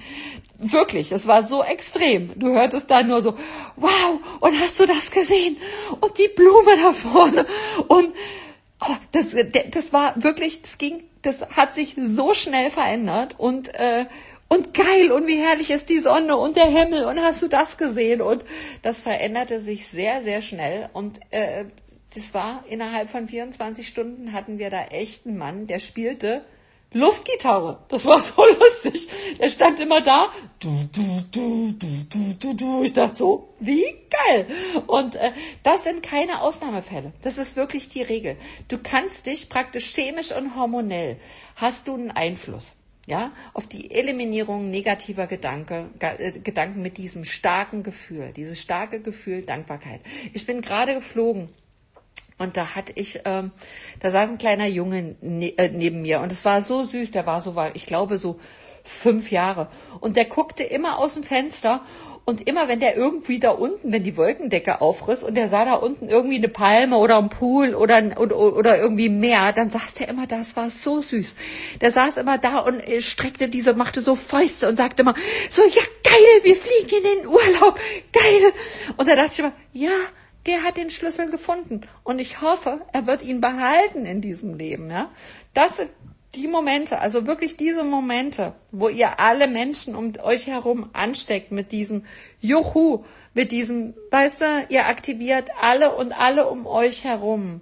Wirklich, es war so extrem. Du hörtest da nur so, wow, und hast du das gesehen? Und die Blume da vorne und oh, das, das war wirklich, das ging, das hat sich so schnell verändert und äh, und geil und wie herrlich ist die Sonne und der Himmel und hast du das gesehen und das veränderte sich sehr sehr schnell und äh, das war innerhalb von 24 Stunden hatten wir da echt einen Mann, der spielte Luftgitarre. Das war [LAUGHS] so lustig. Der stand immer da. Du, du, du, du, du, du, du. Ich dachte so, wie geil. Und äh, das sind keine Ausnahmefälle. Das ist wirklich die Regel. Du kannst dich praktisch chemisch und hormonell hast du einen Einfluss ja, auf die Eliminierung negativer Gedanke, äh, Gedanken mit diesem starken Gefühl, dieses starke Gefühl Dankbarkeit. Ich bin gerade geflogen und da hatte ich, ähm, da saß ein kleiner Junge ne äh, neben mir und es war so süß, der war so, ich glaube so fünf Jahre und der guckte immer aus dem Fenster und immer wenn der irgendwie da unten, wenn die Wolkendecke aufriss und der sah da unten irgendwie eine Palme oder ein Pool oder, oder, oder irgendwie Meer, dann saß der immer da, es war so süß. Der saß immer da und äh, streckte diese, machte so Fäuste und sagte immer, so, ja geil, wir fliegen in den Urlaub, geil. Und da dachte ich immer, ja, der hat den Schlüssel gefunden. Und ich hoffe, er wird ihn behalten in diesem Leben, ja. Das, die Momente, also wirklich diese Momente, wo ihr alle Menschen um euch herum ansteckt mit diesem Juhu, mit diesem, weißt du, ihr aktiviert alle und alle um euch herum.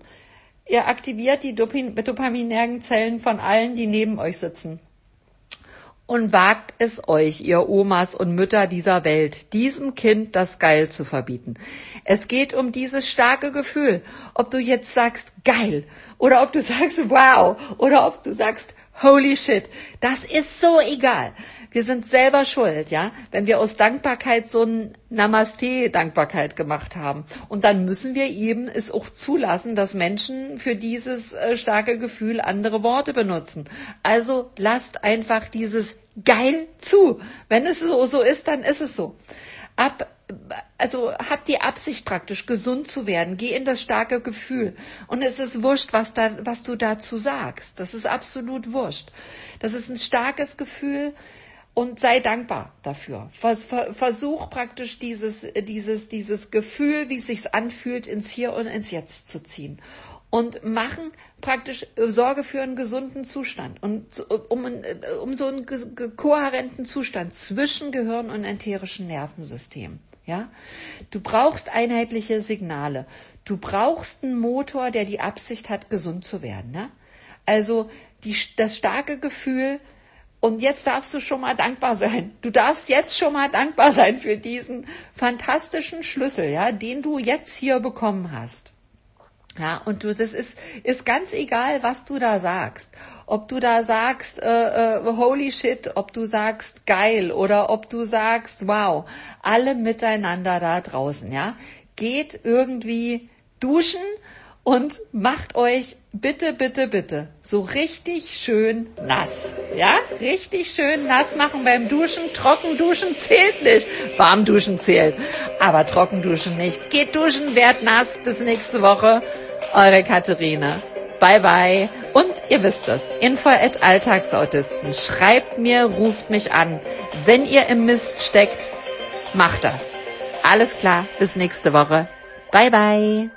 Ihr aktiviert die dopaminergen Zellen von allen, die neben euch sitzen und wagt es euch, ihr Omas und Mütter dieser Welt, diesem Kind das Geil zu verbieten. Es geht um dieses starke Gefühl, ob du jetzt sagst geil oder ob du sagst wow oder ob du sagst holy shit. Das ist so egal. Wir sind selber schuld, ja, wenn wir aus Dankbarkeit so ein Namaste-Dankbarkeit gemacht haben. Und dann müssen wir eben es auch zulassen, dass Menschen für dieses äh, starke Gefühl andere Worte benutzen. Also lasst einfach dieses geil zu. Wenn es so, ist, dann ist es so. Ab, also hab die Absicht praktisch, gesund zu werden. Geh in das starke Gefühl. Und es ist wurscht, was da, was du dazu sagst. Das ist absolut wurscht. Das ist ein starkes Gefühl und sei dankbar dafür. Versuch praktisch dieses, dieses, dieses Gefühl, wie es sich anfühlt, ins Hier und ins Jetzt zu ziehen. Und machen praktisch Sorge für einen gesunden Zustand und um, um so einen kohärenten Zustand zwischen Gehirn und ätherischen Nervensystem. Ja, du brauchst einheitliche Signale. Du brauchst einen Motor, der die Absicht hat, gesund zu werden. Ne? Also die, das starke Gefühl, und jetzt darfst du schon mal dankbar sein. Du darfst jetzt schon mal dankbar sein für diesen fantastischen Schlüssel, ja, den du jetzt hier bekommen hast. Ja, und du, das ist, ist ganz egal, was du da sagst. Ob du da sagst, äh, äh, holy shit, ob du sagst geil oder ob du sagst wow. Alle miteinander da draußen, ja. Geht irgendwie duschen und macht euch bitte, bitte, bitte so richtig schön nass. Ja, richtig schön nass machen beim Duschen. Trocken duschen zählt nicht. Warm duschen zählt. Aber trocken duschen nicht. Geht duschen, werd nass. Bis nächste Woche. Eure Katharina. Bye bye. Und ihr wisst es. Info at Alltagsautisten. Schreibt mir, ruft mich an. Wenn ihr im Mist steckt, macht das. Alles klar. Bis nächste Woche. Bye bye.